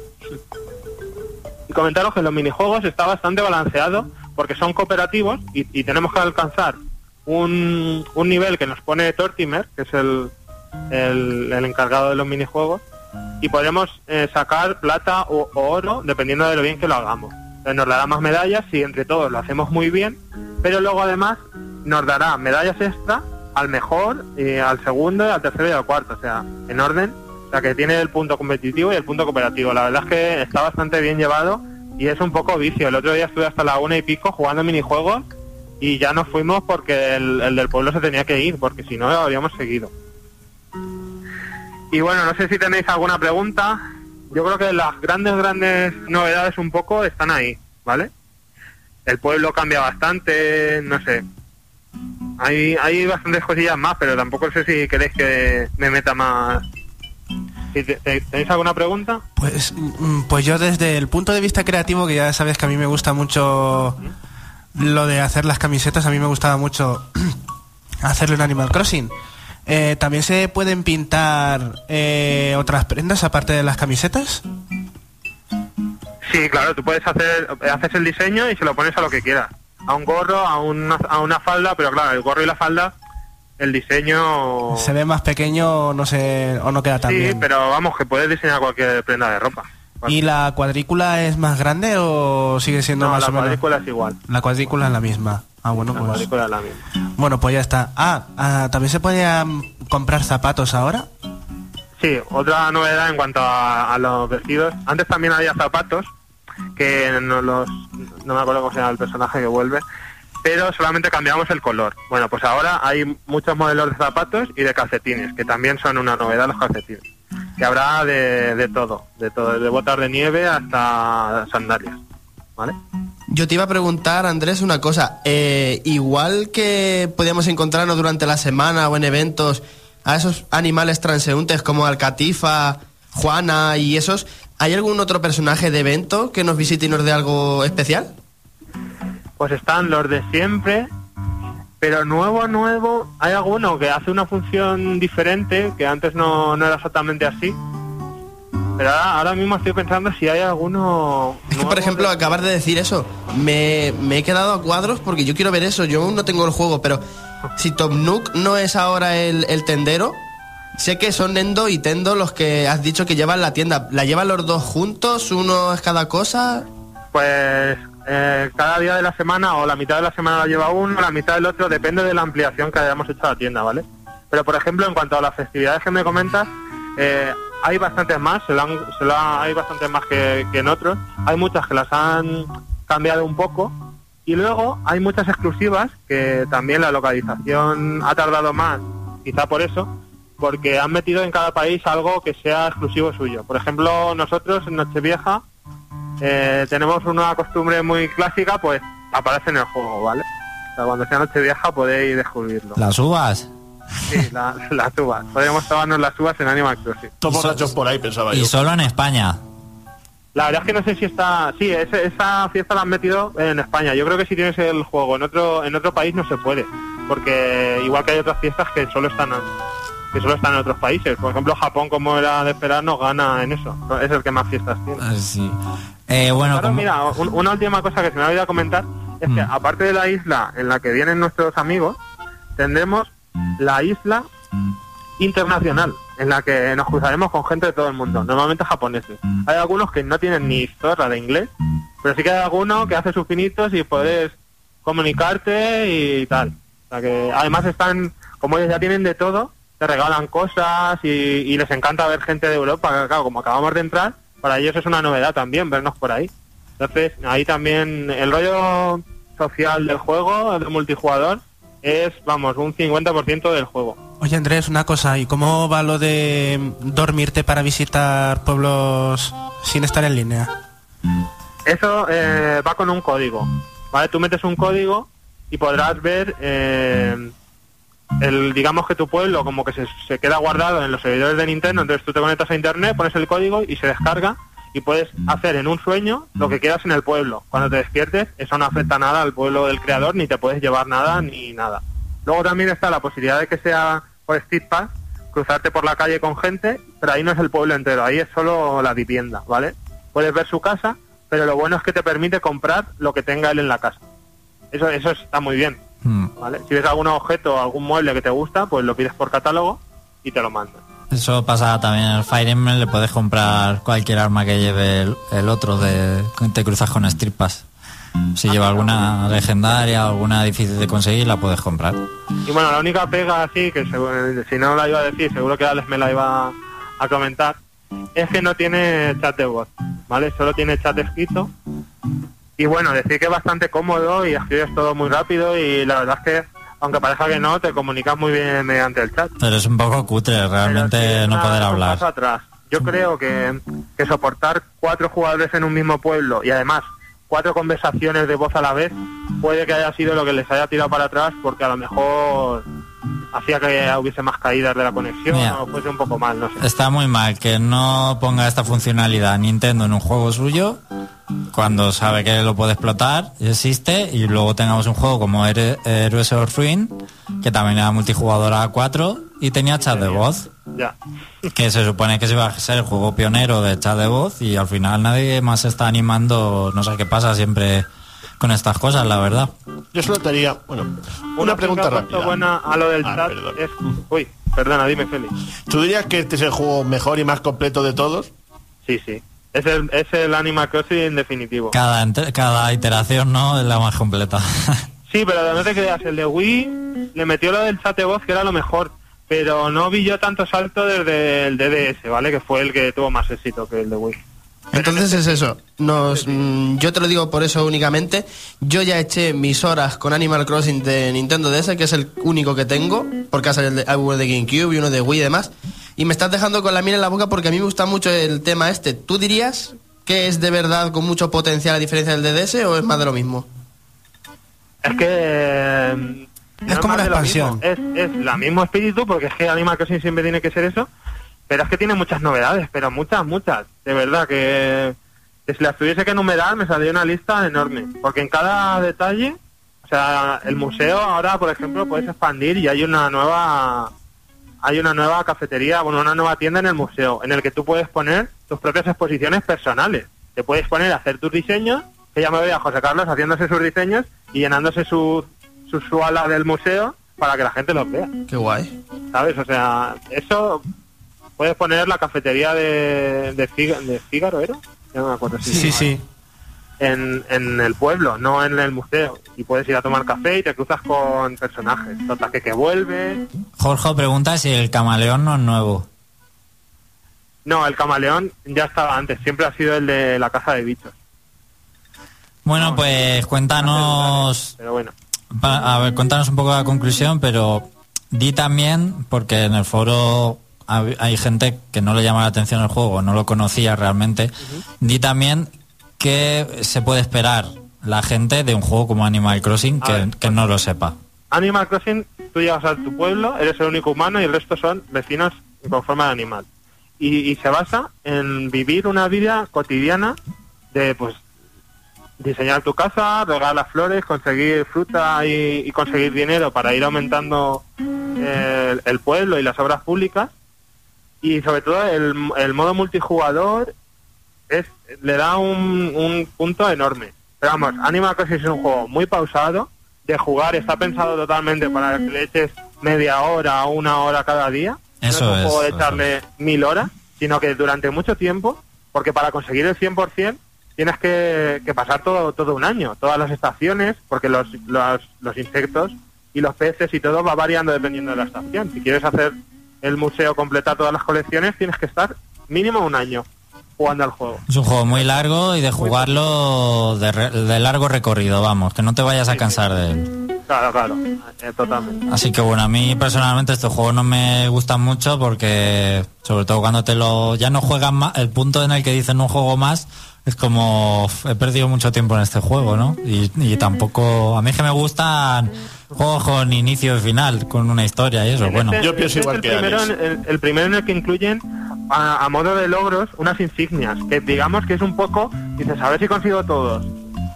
Y comentaros que los minijuegos está bastante balanceado porque son cooperativos y, tenemos que alcanzar un, un nivel que nos pone Tortimer, que es el, el, encargado de los minijuegos, y podremos eh, sacar plata o, oro dependiendo de lo bien que lo hagamos. Nos dará más medallas si entre todos lo hacemos muy bien, pero luego además nos dará medallas extra al mejor, y al segundo, al tercero y al cuarto, o sea, en orden. O sea, que tiene el punto competitivo y el punto cooperativo. La verdad es que está bastante bien llevado y es un poco vicio. El otro día estuve hasta la una y pico jugando minijuegos y ya nos fuimos porque el, el del pueblo se tenía que ir, porque si no habríamos seguido. Y bueno, no sé si tenéis alguna pregunta. Yo creo que las grandes, grandes novedades un poco están ahí, ¿vale? El pueblo cambia bastante, no sé. Hay, hay bastantes cosillas más, pero tampoco sé si queréis que me meta más. ¿Tenéis alguna pregunta? Pues, mm, pues yo desde el punto de vista creativo, que ya sabes que a mí me gusta mucho lo de hacer las camisetas, a mí me gustaba mucho <clears throat> hacerlo en Animal Crossing. Eh, ¿También se pueden pintar eh, otras prendas aparte de las camisetas? Sí, claro, tú puedes hacer, haces el diseño y se lo pones a lo que quieras. A un gorro, a una, a una falda, pero claro, el gorro y la falda, el diseño... Se ve más pequeño o no, se, o no queda tan sí, bien. pero vamos, que puedes diseñar cualquier prenda de ropa. ¿Y la cuadrícula es más grande o sigue siendo No, más la o menos? cuadrícula es igual. La cuadrícula es la misma. Ah, bueno, La pues. cuadrícula es la misma. Bueno, pues ya está. Ah, ah, ¿también se podía mm, comprar zapatos ahora? Sí, otra novedad en cuanto a, a los vestidos. Antes también había zapatos que no los no me acuerdo cómo se llama el personaje que vuelve, pero solamente cambiamos el color. Bueno, pues ahora hay muchos modelos de zapatos y de calcetines, que también son una novedad los calcetines. Que habrá de, todo, de todo, de botas de nieve hasta sandalias. ¿Vale? Yo te iba a preguntar, Andrés, una cosa. Eh, igual que podíamos encontrarnos durante la semana o en eventos a esos animales transeúntes como Alcatifa, Juana y esos, ¿hay algún otro personaje de evento que nos visite y nos dé algo especial? Pues están los de siempre, pero nuevo, nuevo, hay alguno que hace una función diferente, que antes no, no era exactamente así. Pero ahora, ahora mismo estoy pensando si hay alguno... Es que, por ejemplo, de- acabar de decir eso, me, me he quedado a cuadros porque yo quiero ver eso. Yo aún no tengo el juego, pero si Top Nook no es ahora el, el tendero, sé que son Nendo y Tendo los que has dicho que llevan la tienda. ¿La llevan los dos juntos? ¿Uno es cada cosa? Pues eh, cada día de la semana o la mitad de la semana la lleva uno, la mitad del otro, depende de la ampliación que hayamos hecho a la tienda, ¿vale? Pero por ejemplo, en cuanto a las festividades que me comentas, eh, hay bastantes más, se lo han- se lo ha- hay bastantes más que en otros. Hay muchas que las han cambiado un poco. Y luego hay muchas exclusivas que también la localización ha tardado más, quizá por eso, porque han metido en cada país algo que sea exclusivo suyo. Por ejemplo, nosotros en Nochevieja eh, tenemos una costumbre muy clásica, pues aparece en el juego, ¿vale? O sea, cuando sea Nochevieja podéis descubrirlo. Las uvas. Sí, la- las uvas. Podríamos tomarnos las uvas en Animal Crossing. Todos borrachos por ahí, pensaba yo. Y solo en España. La verdad es que no sé si está... Sí, ese- esa fiesta la han metido en España. Yo creo que si tienes el juego en otro en otro país no se puede. Porque igual que hay otras fiestas que solo están que solo están en otros países. Por ejemplo, Japón, como era de esperar, no gana en eso. Es el que más fiestas tiene. Eh, Sí. Eh, bueno, Claro, como- mira, un- una última cosa que se me ha olvidado comentar es que Mm. aparte de la isla en la que vienen nuestros amigos, tendremos la isla internacional en la que nos cruzaremos con gente de todo el mundo, normalmente japoneses. Hay algunos que no tienen ni zorra de inglés, pero sí que hay alguno que hace sus pinitos y puedes comunicarte y tal. O sea que además están, como ellos ya tienen de todo, te regalan cosas y, y les encanta ver gente de Europa. Claro, como acabamos de entrar, para ellos es una novedad también vernos por ahí. Entonces, ahí también el rollo social del juego, del multijugador, es, vamos, un 50% del juego. Oye Andrés, una cosa, ¿y cómo va lo de dormirte para visitar pueblos sin estar en línea? Eso eh, va con un código, ¿vale? Tú metes un código y podrás ver, eh, el, digamos que tu pueblo como que se, se queda guardado en los servidores de Nintendo, entonces tú te conectas a internet, pones el código y se descarga y puedes hacer en un sueño lo que quieras en el pueblo. Cuando te despiertes, eso no afecta nada al pueblo del creador, ni te puedes llevar nada ni nada. Luego también está la posibilidad de que sea por Street Pass, cruzarte por la calle con gente, pero ahí no es el pueblo entero, ahí es solo la vivienda, ¿vale? Puedes ver su casa, pero lo bueno es que te permite comprar lo que tenga él en la casa. Eso, eso está muy bien, Mm. ¿vale? Si ves algún objeto o algún mueble que te gusta, pues lo pides por catálogo y te lo mandan. Eso pasa también en el Fire Emblem, le puedes comprar cualquier arma que lleve el, el otro, de, te cruzas con Street Pass. Si lleva alguna legendaria, alguna difícil de conseguir, la puedes comprar. Y bueno, la única pega así, que seguro- si no la iba a decir, seguro que Alex me la iba a comentar, es que no tiene chat de voz, ¿vale? Solo tiene chat escrito. Y bueno, decir que es bastante cómodo y escribes todo muy rápido y la verdad es que, aunque parezca que no, te comunicas muy bien mediante el chat. Pero es un poco cutre, sí realmente no poder hablar. atrás. Yo creo que, que soportar cuatro jugadores en un mismo pueblo y además cuatro conversaciones de voz a la vez puede que haya sido lo que les haya tirado para atrás porque a lo mejor hacía que hubiese más caídas de la conexión o fuese un poco mal, no sé. Está muy mal que no ponga esta funcionalidad Nintendo en un juego suyo cuando sabe que lo puede explotar y existe y luego tengamos un juego como Heroes of Ruin que también era multijugador a 4 y tenía chat de voz Ya. <laughs> que se supone que se iba a ser el juego pionero de chat de voz y al final nadie más se está animando no sé qué pasa siempre con estas cosas la verdad Yo solo te haría, bueno, una pregunta rápida. buena a lo del Ah, chat perdón. es... Uy, perdona, dime Félix. ¿Tú dirías que este es el juego mejor y más completo de todos? Sí, sí. Es el, es el Animal Crossing definitivo. Cada, cada iteración, ¿no? Es la más completa. <laughs> Sí, pero no te creas, el de Wii le metió lo del chat de voz que era lo mejor, pero no vi yo tanto salto desde el DDS, ¿vale? Que fue el que tuvo más éxito que el de Wii. Entonces es eso. Nos, <laughs> mm, yo te lo digo por eso únicamente. Yo ya eché mis horas con Animal Crossing de Nintendo DS, que es el único que tengo, porque ha salido el de, el GameCube y uno de Wii y demás. Y me estás dejando con la miel en la boca porque a mí me gusta mucho el tema este. ¿Tú dirías que es de verdad con mucho potencial a diferencia del DDS o es más de lo mismo? Es que... eh, no Es como lo expansión. Es, es la mismo espíritu, porque es que Animal Crossing siempre tiene que ser eso, pero es que tiene muchas novedades, pero muchas, muchas. De verdad, que, que si las tuviese que enumerar me saldría una lista enorme, porque en cada detalle, o sea, el museo ahora, por ejemplo, puedes expandir y hay una nueva hay una nueva cafetería, bueno, una nueva tienda en el museo, en el que tú puedes poner tus propias exposiciones personales. Te puedes poner a hacer tus diseños, que ya me voy a José Carlos haciéndose sus diseños y llenándose su, su, su ala del museo para que la gente los vea, Qué guay. ¿sabes? O sea, eso puedes poner la cafetería de, de, Figa- de Fígaro, ¿era? Ya no me acuerdo. Sí, sí. En, en el pueblo, no en el museo. Y puedes ir a tomar café y te cruzas con personajes. Total, que que vuelve, Jorge pregunta si el camaleón no es nuevo. No, el camaleón ya estaba antes, siempre ha sido el de la casa de bichos. Bueno, pues cuéntanos, Pero bueno, a ver, cuéntanos un poco la conclusión, pero di también, porque en el foro hay gente que no le llama la atención el juego, no lo conocía realmente, di también que se puede esperar la gente de un juego como Animal Crossing que, ver, que no lo sepa. Animal Crossing, tú llegas a tu pueblo, eres el único humano y el resto son vecinos con forma de animal. Y, y se basa en vivir una vida cotidiana de, pues, diseñar tu casa, regar las flores, conseguir fruta y, y conseguir dinero para ir aumentando el, el pueblo y las obras públicas. Y sobre todo el, el modo multijugador es le da un, un punto enorme. Pero vamos, Animal Crossing es un juego muy pausado, de jugar, está pensado totalmente para que le eches media hora o una hora cada día. Eso no es un es, juego de echarle mil horas, sino que durante mucho tiempo, porque para conseguir el 100% tienes que, que pasar todo, todo un año, todas las estaciones, porque los, los, los insectos y los peces y todo va variando dependiendo de la estación. Si quieres hacer el museo, completar todas las colecciones, tienes que estar mínimo un año jugando al juego. Es un juego muy largo y de jugarlo de, re- de largo recorrido, vamos, que no te vayas a cansar de él. Claro, claro, eh, totalmente. Así que bueno, a mí personalmente estos juegos no me gustan mucho porque, sobre todo cuando te lo ya no juegan más, el punto en el que dicen un juego más es como "Uf, he perdido mucho tiempo en este juego, ¿no? Y, y tampoco, a mí es que me gustan juegos con inicio y final, con una historia y eso, bueno. Este- Yo pienso este igual es que el primero, el, el primero en el que incluyen a, a modo de logros unas insignias, que digamos que es un poco, dices, a ver si consigo todos.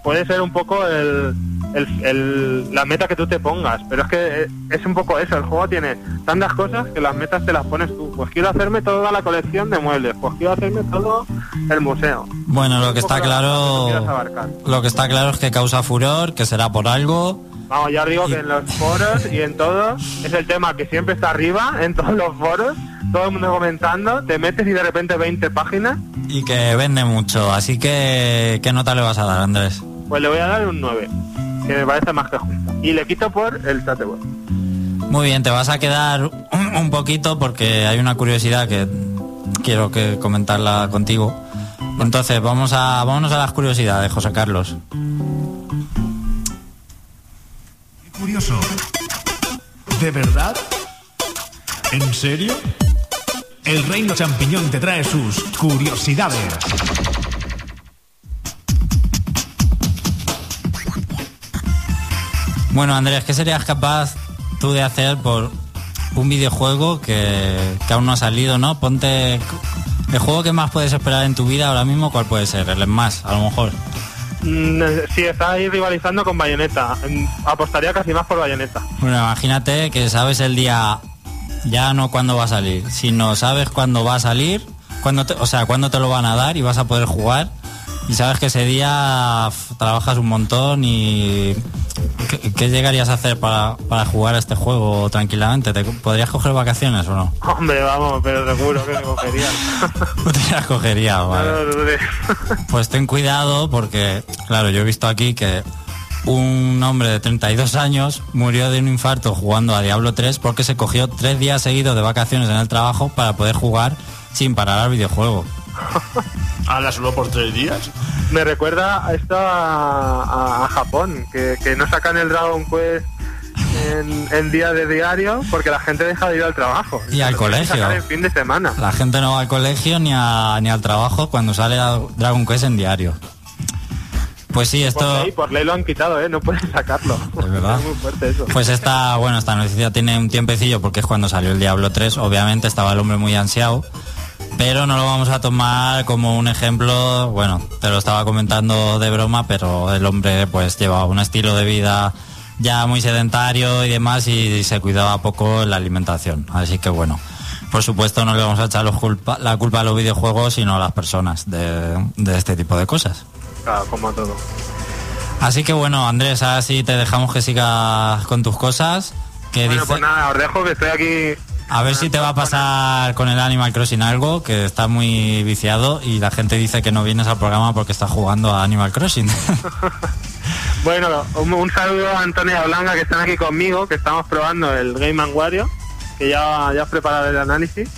Puede ser un poco el, el- el- la meta que tú te pongas, pero es que eh, es un poco eso, el juego tiene tantas cosas que las metas te las pones tú. Pues quiero hacerme toda la colección de muebles, pues quiero hacerme todo el museo. Bueno, lo que está claro, lo que está claro es que causa furor, que será por algo. Vamos, ya os digo que en los foros y en todo es el tema que siempre está arriba, <laughs> en todos los foros, todo el mundo comentando, te metes y de repente 20 páginas, Y que vende mucho, así que ¿qué nota le vas a dar, Andrés? pues le voy a dar un 9, que me parece más que justo. Y le quito por el voz. Muy bien, te vas a quedar un, un poquito porque hay una curiosidad que quiero que comentarla contigo. Entonces, vamos a vámonos a las curiosidades, José Carlos. Curioso. ¿De verdad? ¿En serio? El reino champiñón te trae sus curiosidades. Bueno, Andrés, ¿qué serías capaz tú de hacer por un videojuego que, que aún no ha salido, ¿no? Ponte el juego que más puedes esperar en tu vida ahora mismo, ¿cuál puede ser? El más, a lo mejor. Mm, Sí, está ahí rivalizando con Bayonetta. Mm, Apostaría casi más por Bayonetta. Bueno, imagínate que sabes el día, ya no cuándo va a salir, sino sabes cuándo va a salir, cuándo te- o sea, cuándo te lo van a dar y vas a poder jugar. Y sabes que ese día trabajas un montón y ¿qué, qué llegarías a hacer para, para jugar a este juego tranquilamente? ¿Te podrías coger vacaciones o no? Hombre, vamos, pero seguro que me cogería. <laughs> No te las cogería, vale. Pues ten cuidado porque, claro, yo he visto aquí que un hombre de 32 años murió de un infarto jugando a Diablo 3 porque se cogió tres días seguidos de vacaciones en el trabajo para poder jugar sin parar al videojuego. ¿Ala solo por tres días? Me recuerda a esto a, a- a Japón, que, que no sacan el Dragon Quest en, en día de diario porque la gente deja de ir al trabajo. Y al colegio. sacar En fin de semana. La gente no va al colegio ni, a- ni al trabajo cuando sale a Dragon Quest en diario. Pues sí, Por esto... ley, por ley lo han quitado, ¿eh? No pueden sacarlo. <laughs> Es verdad. Es muy fuerte eso. Pues esta, bueno, esta noticia tiene un tiempecillo porque es cuando salió el Diablo 3. Obviamente estaba el hombre muy ansiado, pero no lo vamos a tomar como un ejemplo. Bueno, te lo estaba comentando de broma, pero el hombre pues llevaba un estilo de vida ya muy sedentario y demás y se cuidaba poco en la alimentación. Así que bueno, por supuesto no le vamos a echar los culpa- la culpa a los videojuegos, sino a las personas de, de este tipo de cosas. Claro, como todo. Así que bueno, Andrés, ahora sí te dejamos que sigas con tus cosas. Que Bueno, dice- pues nada, os dejo que estoy aquí. A ver si te va a pasar con el Animal Crossing algo, que está muy viciado y la gente dice que no vienes al programa porque estás jugando a Animal Crossing. <laughs> Bueno, un, un saludo a Antonio y a Blanca que están aquí conmigo, que estamos probando el Game and Wario, que ya, ya has preparado el análisis.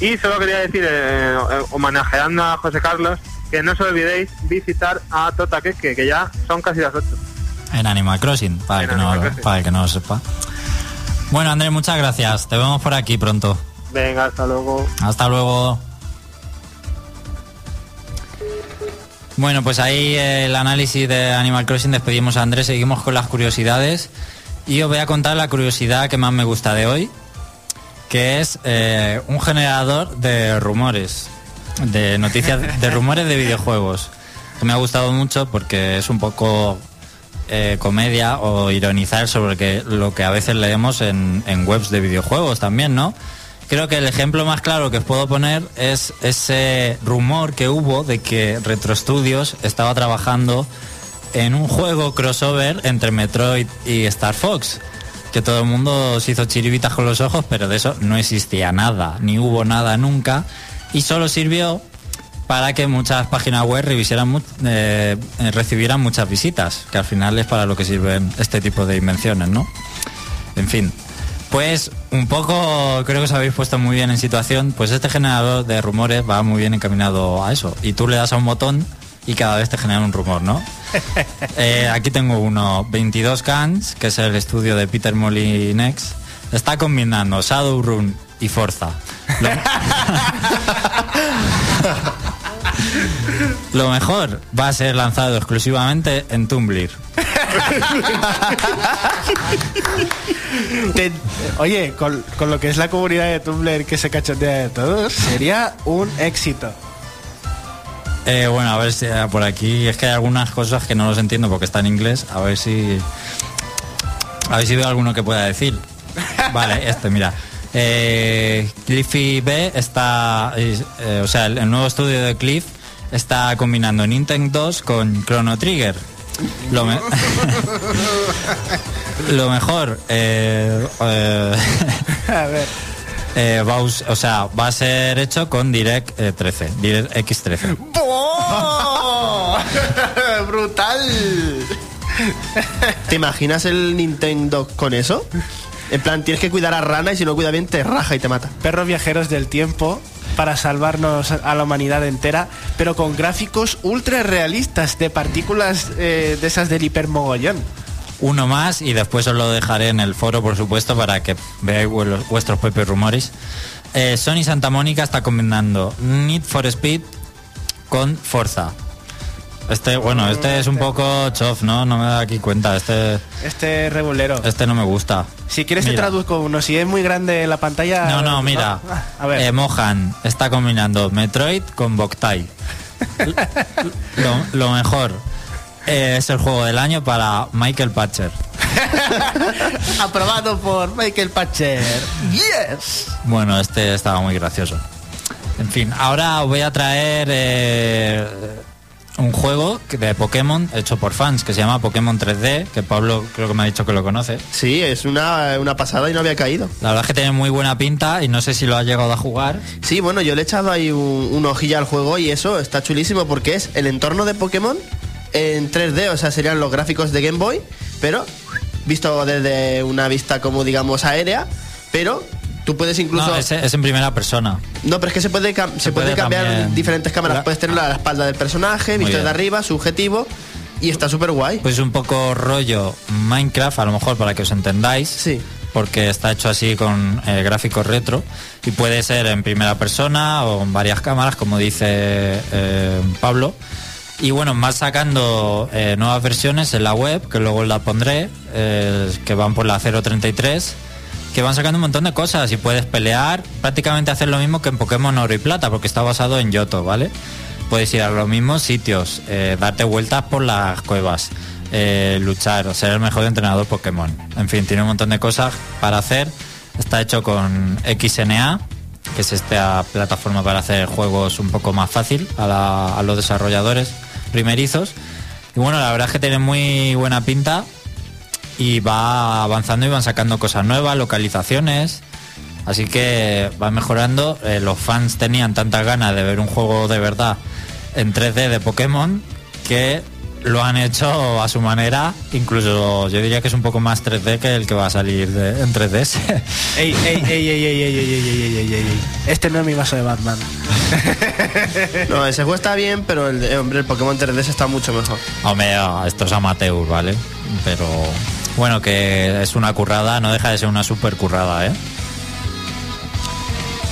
Y solo quería decir, eh, eh, homenajeando a José Carlos, que no os olvidéis visitar a Tota Queque, que ya son casi las 8. en Animal Crossing, para el, que no, Crossing. para el que no lo sepa. Bueno, Andrés, muchas gracias. Te vemos por aquí pronto. Venga, hasta luego. Hasta luego. Bueno, pues ahí el análisis de Animal Crossing despedimos a Andrés, seguimos con las curiosidades y os voy a contar la curiosidad que más me gusta de hoy, que es eh, un generador de rumores, de noticias, de rumores de videojuegos, que me ha gustado mucho porque es un poco eh, comedia o ironizar sobre lo que a veces leemos en, en webs de videojuegos también, ¿no? Creo que el ejemplo más claro que os puedo poner es ese rumor que hubo de que Retro Studios estaba trabajando en un juego crossover entre Metroid y Star Fox. Que todo el mundo se hizo chiribitas con los ojos, pero de eso no existía nada, ni hubo nada nunca. Y solo sirvió para que muchas páginas web revisieran eh, eh, recibieran muchas visitas, que al final es para lo que sirven este tipo de invenciones, ¿no? En fin, pues un poco creo que os habéis puesto muy bien en situación, pues este generador de rumores va muy bien encaminado a eso. Y tú le das a un botón y cada vez te genera un rumor, ¿no? <laughs> Eh, aquí tengo uno, 22 Cans, que es el estudio de Peter Molinex. Está combinando Shadowrun y Forza. Lo, <laughs> Lo mejor va a ser lanzado exclusivamente en Tumblr. Te- oye, con, con lo que es la comunidad de Tumblr que se cachondea de todos, sería un éxito. Eh, bueno, a ver si eh, por aquí es que hay algunas cosas que no los entiendo porque está en inglés. A ver si. A ver si veo alguno que pueda decir. Vale, <laughs> este, mira. Eh, Cliffy B está. eh, o sea, el, el nuevo estudio de Cliff está combinando Nintendo 2 con Chrono Trigger. Lo, me- <laughs> Lo mejor. eh, eh, <laughs> A ver. eh, va o sea, va a ser hecho con Direct eh, 13, Direct X13. ¡Oh! <laughs> ¡Brutal! ¿Te imaginas el Nintendo con eso? En plan, tienes que cuidar a Rana y si no cuida bien te raja y te mata. Perros viajeros del tiempo para salvarnos a la humanidad entera, pero con gráficos ultra realistas de partículas eh, de esas del hipermogollón. Uno más y después os lo dejaré en el foro, por supuesto, para que veáis vuestros propios rumores. Eh, Sony Santa Mónica está combinando Need for Speed con Forza. Este, bueno, este es un poco chof, ¿no? No me da aquí cuenta. Este, Este regulero. este no me gusta. Si quieres te Mira. traduzco uno, si es muy grande la pantalla... No, no, mira. A ver. Eh, Mohan está combinando Metroid con Boktai. <laughs> lo, lo mejor eh, es el juego del año para Michael Patcher. <laughs> Aprobado por Michael Patcher. ¡Yes! Bueno, este estaba muy gracioso. En fin, ahora os voy a traer eh, un juego de Pokémon hecho por fans que se llama Pokémon 3D, que Pablo creo que me ha dicho que lo conoce. Sí, es una, una pasada y no había caído. La verdad es que tiene muy buena pinta y no sé si lo ha llegado a jugar. Sí, bueno, yo le he echado ahí un, un ojillo al juego y eso está chulísimo porque es el entorno de Pokémon en 3D, o sea, serían los gráficos de Game Boy, pero visto desde una vista como digamos aérea, pero tú puedes incluso... No, es, es en primera persona. No, pero es que se puede, se puede puede cambiar también- diferentes cámaras. Puedes tenerlo a la espalda del personaje, visto de arriba, subjetivo, y está súper guay. Pues un poco rollo Minecraft, a lo mejor para que os entendáis. Sí. Porque está hecho así con eh, gráficos retro y puede ser en primera persona o en varias cámaras, como dice eh, Pablo. Y bueno, más sacando eh, nuevas versiones en la web, que luego la pondré, eh, que van por la 033, que van sacando un montón de cosas y puedes pelear, prácticamente hacer lo mismo que en Pokémon Oro y Plata, porque está basado en Yoto, ¿vale? Puedes ir a los mismos sitios, eh, darte vueltas por las cuevas, eh, luchar, ser el mejor entrenador Pokémon. En fin, tiene un montón de cosas para hacer. Está hecho con XNA, que es esta plataforma para hacer juegos un poco más fácil a, a los desarrolladores primerizos. Y bueno, la verdad es que tiene muy buena pinta y va avanzando y van sacando cosas nuevas, localizaciones. Así que va mejorando. Eh, los fans tenían tantas ganas de ver un juego de verdad en 3D de Pokémon que lo han hecho a su manera. Incluso yo diría que es un poco más 3D que el que va a salir de- en 3DS. Ey, ey, ey, ey, ey, ey, ey, ey, ey, ey, ey, ey. Este no es mi vaso de Batman. No, ese juego está bien, pero el, hombre, el Pokémon 3DS está mucho mejor. Hombre, esto es amateur, ¿vale? Pero bueno, que es una currada, no deja de ser una super currada, ¿eh?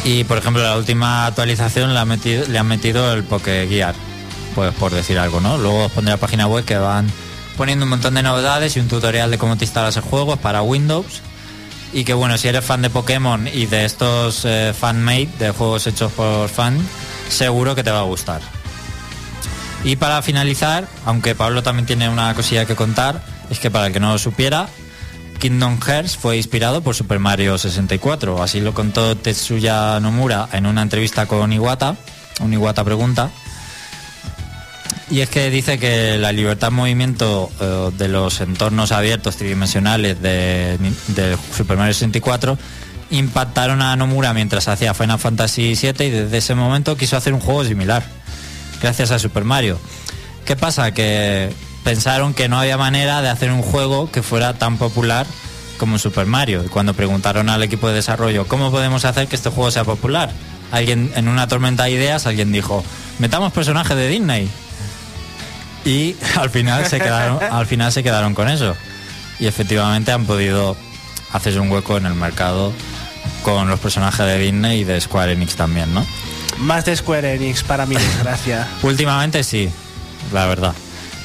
Y por ejemplo, la última actualización metido, le han metido el Poké Gear, pues por decir algo, ¿no? Luego os pondré la página web que van poniendo un montón de novedades y un tutorial de cómo te instalas el juego para Windows. Y que bueno, si eres fan de Pokémon y de estos eh, fan-made, de juegos hechos por fan, seguro que te va a gustar. Y para finalizar, aunque Pablo también tiene una cosilla que contar, es que para el que no lo supiera, Kingdom Hearts fue inspirado por Super Mario 64. Así lo contó Tetsuya Nomura en una entrevista con Iwata, un Iwata pregunta. Y es que dice que la libertad de movimiento eh, de los entornos abiertos tridimensionales de, de Super Mario 64 impactaron a Nomura mientras hacía Final Fantasy VII y desde ese momento quiso hacer un juego similar gracias a Super Mario. ¿Qué pasa? Que pensaron que no había manera de hacer un juego que fuera tan popular como Super Mario. Y cuando preguntaron al equipo de desarrollo, ¿cómo podemos hacer que este juego sea popular? Alguien, en una tormenta de ideas, alguien dijo, metamos personajes de Disney. Y <laughs> al final se quedaron, al final se quedaron con eso. Y efectivamente han podido hacerse un hueco en el mercado con los personajes de Disney y de Square Enix también, ¿no? Más de Square Enix, para mi desgracia. <laughs> Últimamente sí, la verdad.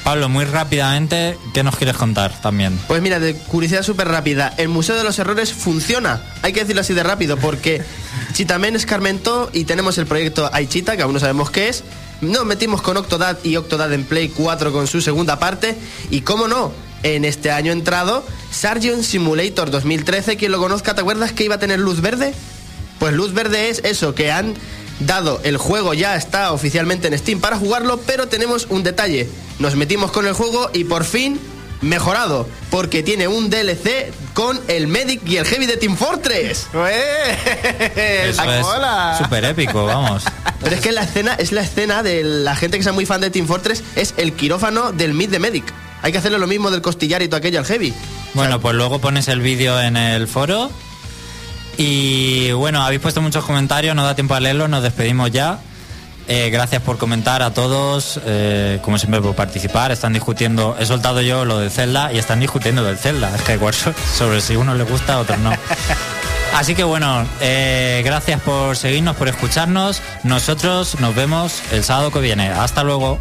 Pablo, muy rápidamente, ¿qué nos quieres contar también? Pues mira, de curiosidad súper rápida, el Museo de los Errores funciona. Hay que decirlo así de rápido, porque <laughs> Chitamen escarmentó y tenemos el proyecto Aichita, que aún no sabemos qué es. Nos metimos con Octodad y Octodad en Play 4 con su segunda parte. Y cómo no, en este año entrado, Sargent Simulator 2013, quien lo conozca, ¿te acuerdas que iba a tener luz verde? Pues luz verde es eso, que han dado el juego ya está oficialmente en Steam para jugarlo, pero tenemos un detalle. Nos metimos con el juego y por fin mejorado, porque tiene un DLC con el Medic y el Heavy de Team Fortress. <laughs> Eso es súper épico, vamos. Pero es que la escena es la escena de la gente que sea muy fan de Team Fortress, es el quirófano del Mid de Medic. Hay que hacerle lo mismo del costillar y todo aquello al Heavy. Bueno, pues luego pones el vídeo en el foro. Y bueno, habéis puesto muchos comentarios, no da tiempo a leerlos, nos despedimos ya. Eh, gracias por comentar a todos, eh, como siempre por participar. Están discutiendo, he soltado yo lo de Zelda y están discutiendo del Zelda. Es que sobre si uno le gusta, a otros no. <laughs> Así que bueno, eh, gracias por seguirnos, por escucharnos. Nosotros nos vemos el sábado que viene. Hasta luego.